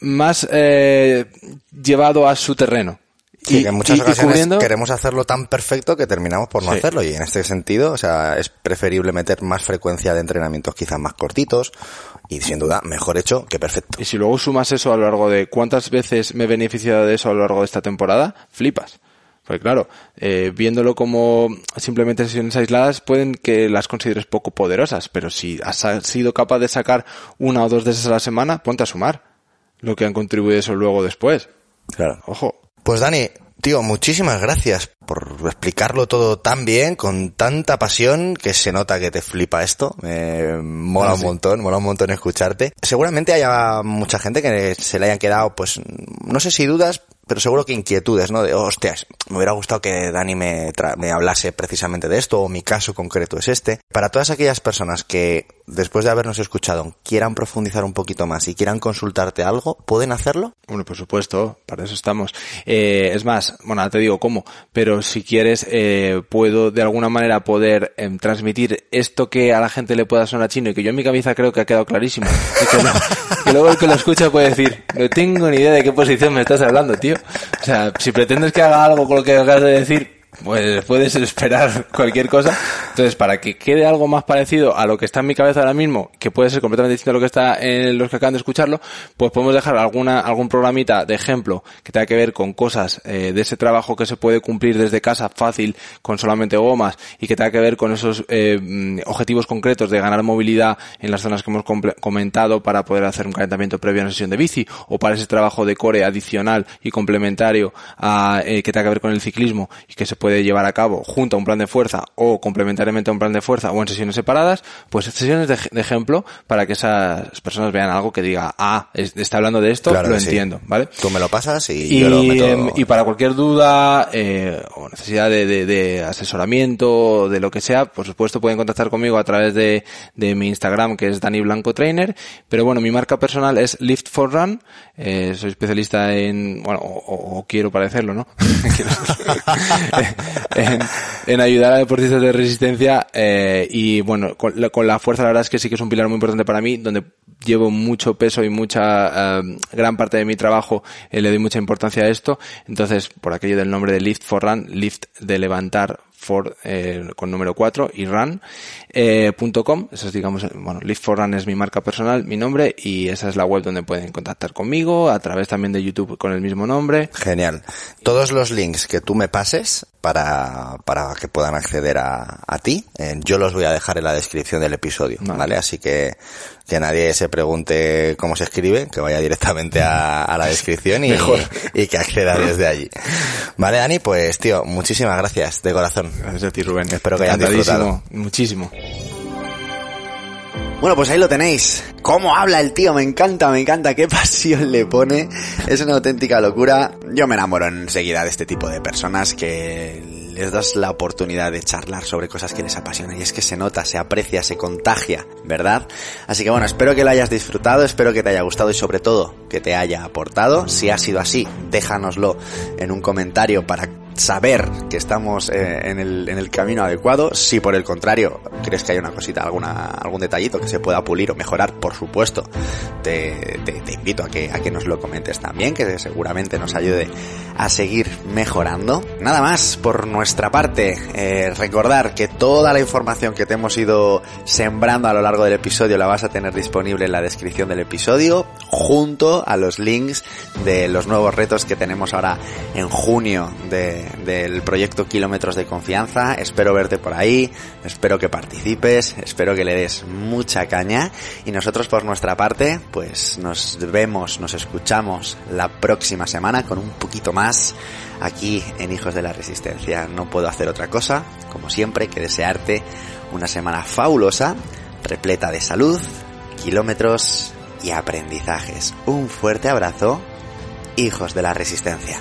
S3: más eh, llevado a su terreno.
S2: Sí, que en muchas ocasiones queremos hacerlo tan perfecto que terminamos por no hacerlo y en este sentido, o sea, es preferible meter más frecuencia de entrenamientos quizás más cortitos y sin duda mejor hecho que perfecto.
S3: Y si luego sumas eso a lo largo de cuántas veces me he beneficiado de eso a lo largo de esta temporada, flipas. Porque claro, eh, viéndolo como simplemente sesiones aisladas, pueden que las consideres poco poderosas, pero si has sido capaz de sacar una o dos de esas a la semana, ponte a sumar lo que han contribuido eso luego después.
S2: Claro.
S3: Ojo.
S2: Pues Dani, tío, muchísimas gracias por explicarlo todo tan bien, con tanta pasión, que se nota que te flipa esto. Me mola ah, un montón, mola un montón escucharte. Seguramente haya mucha gente que se le hayan quedado, pues, no sé si dudas, pero seguro que inquietudes, ¿no? De, hostias, me hubiera gustado que Dani me, me hablase precisamente de esto, o mi caso concreto es este. Para todas aquellas personas que, después de habernos escuchado, quieran profundizar un poquito más y quieran consultarte algo, ¿pueden hacerlo?
S3: Bueno, por supuesto, para eso estamos. Eh, es más, bueno, te digo cómo, pero si quieres, eh, puedo de alguna manera poder em, transmitir esto que a la gente le pueda sonar chino y que yo en mi cabeza creo que ha quedado clarísimo. Y que luego el que lo escucha puede decir, no tengo ni idea de qué posición me estás hablando, tío. O sea, si pretendes que haga algo con lo que acabas de decir, pues puedes esperar cualquier cosa. Entonces, para que quede algo más parecido a lo que está en mi cabeza ahora mismo, que puede ser completamente distinto a lo que está en los que acaban de escucharlo, pues podemos dejar alguna, algún programita de ejemplo que tenga que ver con cosas eh, de ese trabajo que se puede cumplir desde casa fácil con solamente gomas y que tenga que ver con esos eh, mm, objetivos concretos de ganar movilidad en las zonas que hemos comentado para poder hacer un calentamiento previo a una sesión de bici o para ese trabajo de core adicional y complementario eh, que tenga que ver con el ciclismo y que se puede puede llevar a cabo junto a un plan de fuerza o complementariamente a un plan de fuerza o en sesiones separadas, pues sesiones de, ejemplo para que esas personas vean algo que diga, ah, está hablando de esto, lo entiendo, ¿vale?
S2: Tú me lo pasas y, yo lo meto...
S3: Em, y para cualquier duda eh, o necesidad de, de, de asesoramiento, de lo que sea, por supuesto pueden contactar conmigo a través de, de mi Instagram que es Dani Blanco Trainer, pero bueno, mi marca personal es Lift for Run, eh, soy especialista en, bueno, o, o quiero parecerlo, ¿no? en, ayudar a deportistas de resistencia eh, y bueno, con la, fuerza la verdad es que sí que es un pilar muy importante para mí, donde llevo mucho peso y mucha eh, gran parte de mi trabajo eh, le doy mucha importancia a esto. Entonces, por aquello del nombre de Lift for Run, Lift de levantar eh, con número 4 y run eh, eso es digamos, bueno, Live for Run es mi marca personal, mi nombre y esa es la web donde pueden contactar conmigo, a través también de YouTube con el mismo nombre.
S2: Genial. Todos los links que tú me pases para, para que puedan acceder a, a ti, eh, yo los voy a dejar en la descripción del episodio, ¿vale? Así que que nadie se pregunte cómo se escribe, que vaya directamente a, a la descripción y, y, que acceda desde allí. Vale, Dani, pues tío, muchísimas gracias de corazón.
S3: Gracias a ti, Rubén.
S2: Espero que hayan disfrutado.
S3: Muchísimo.
S2: Bueno, pues ahí lo tenéis. ¿Cómo habla el tío? Me encanta, me encanta. Qué pasión le pone. Es una auténtica locura. Yo me enamoro enseguida de este tipo de personas que les das la oportunidad de charlar sobre cosas que les apasionan y es que se nota, se aprecia, se contagia, ¿verdad? Así que bueno, espero que lo hayas disfrutado, espero que te haya gustado y sobre todo que te haya aportado. Si ha sido así, déjanoslo en un comentario para saber que estamos eh, en, el, en el camino adecuado. Si por el contrario crees que hay una cosita, alguna, algún detallito que se pueda pulir o mejorar, por supuesto, te, te, invito a que, a que nos lo comentes también, que seguramente nos ayude a seguir mejorando. Nada más por nuestra parte, eh, recordar que toda la información que te hemos ido sembrando a lo largo del episodio la vas a tener disponible en la descripción del episodio, junto a los links de los nuevos retos que tenemos ahora en junio de del proyecto Kilómetros de Confianza. Espero verte por ahí, espero que participes, espero que le des mucha caña y nosotros por nuestra parte pues nos vemos, nos escuchamos la próxima semana con un poquito más aquí en Hijos de la Resistencia. No puedo hacer otra cosa, como siempre, que desearte una semana fabulosa, repleta de salud, kilómetros y aprendizajes. Un fuerte abrazo, Hijos de la Resistencia.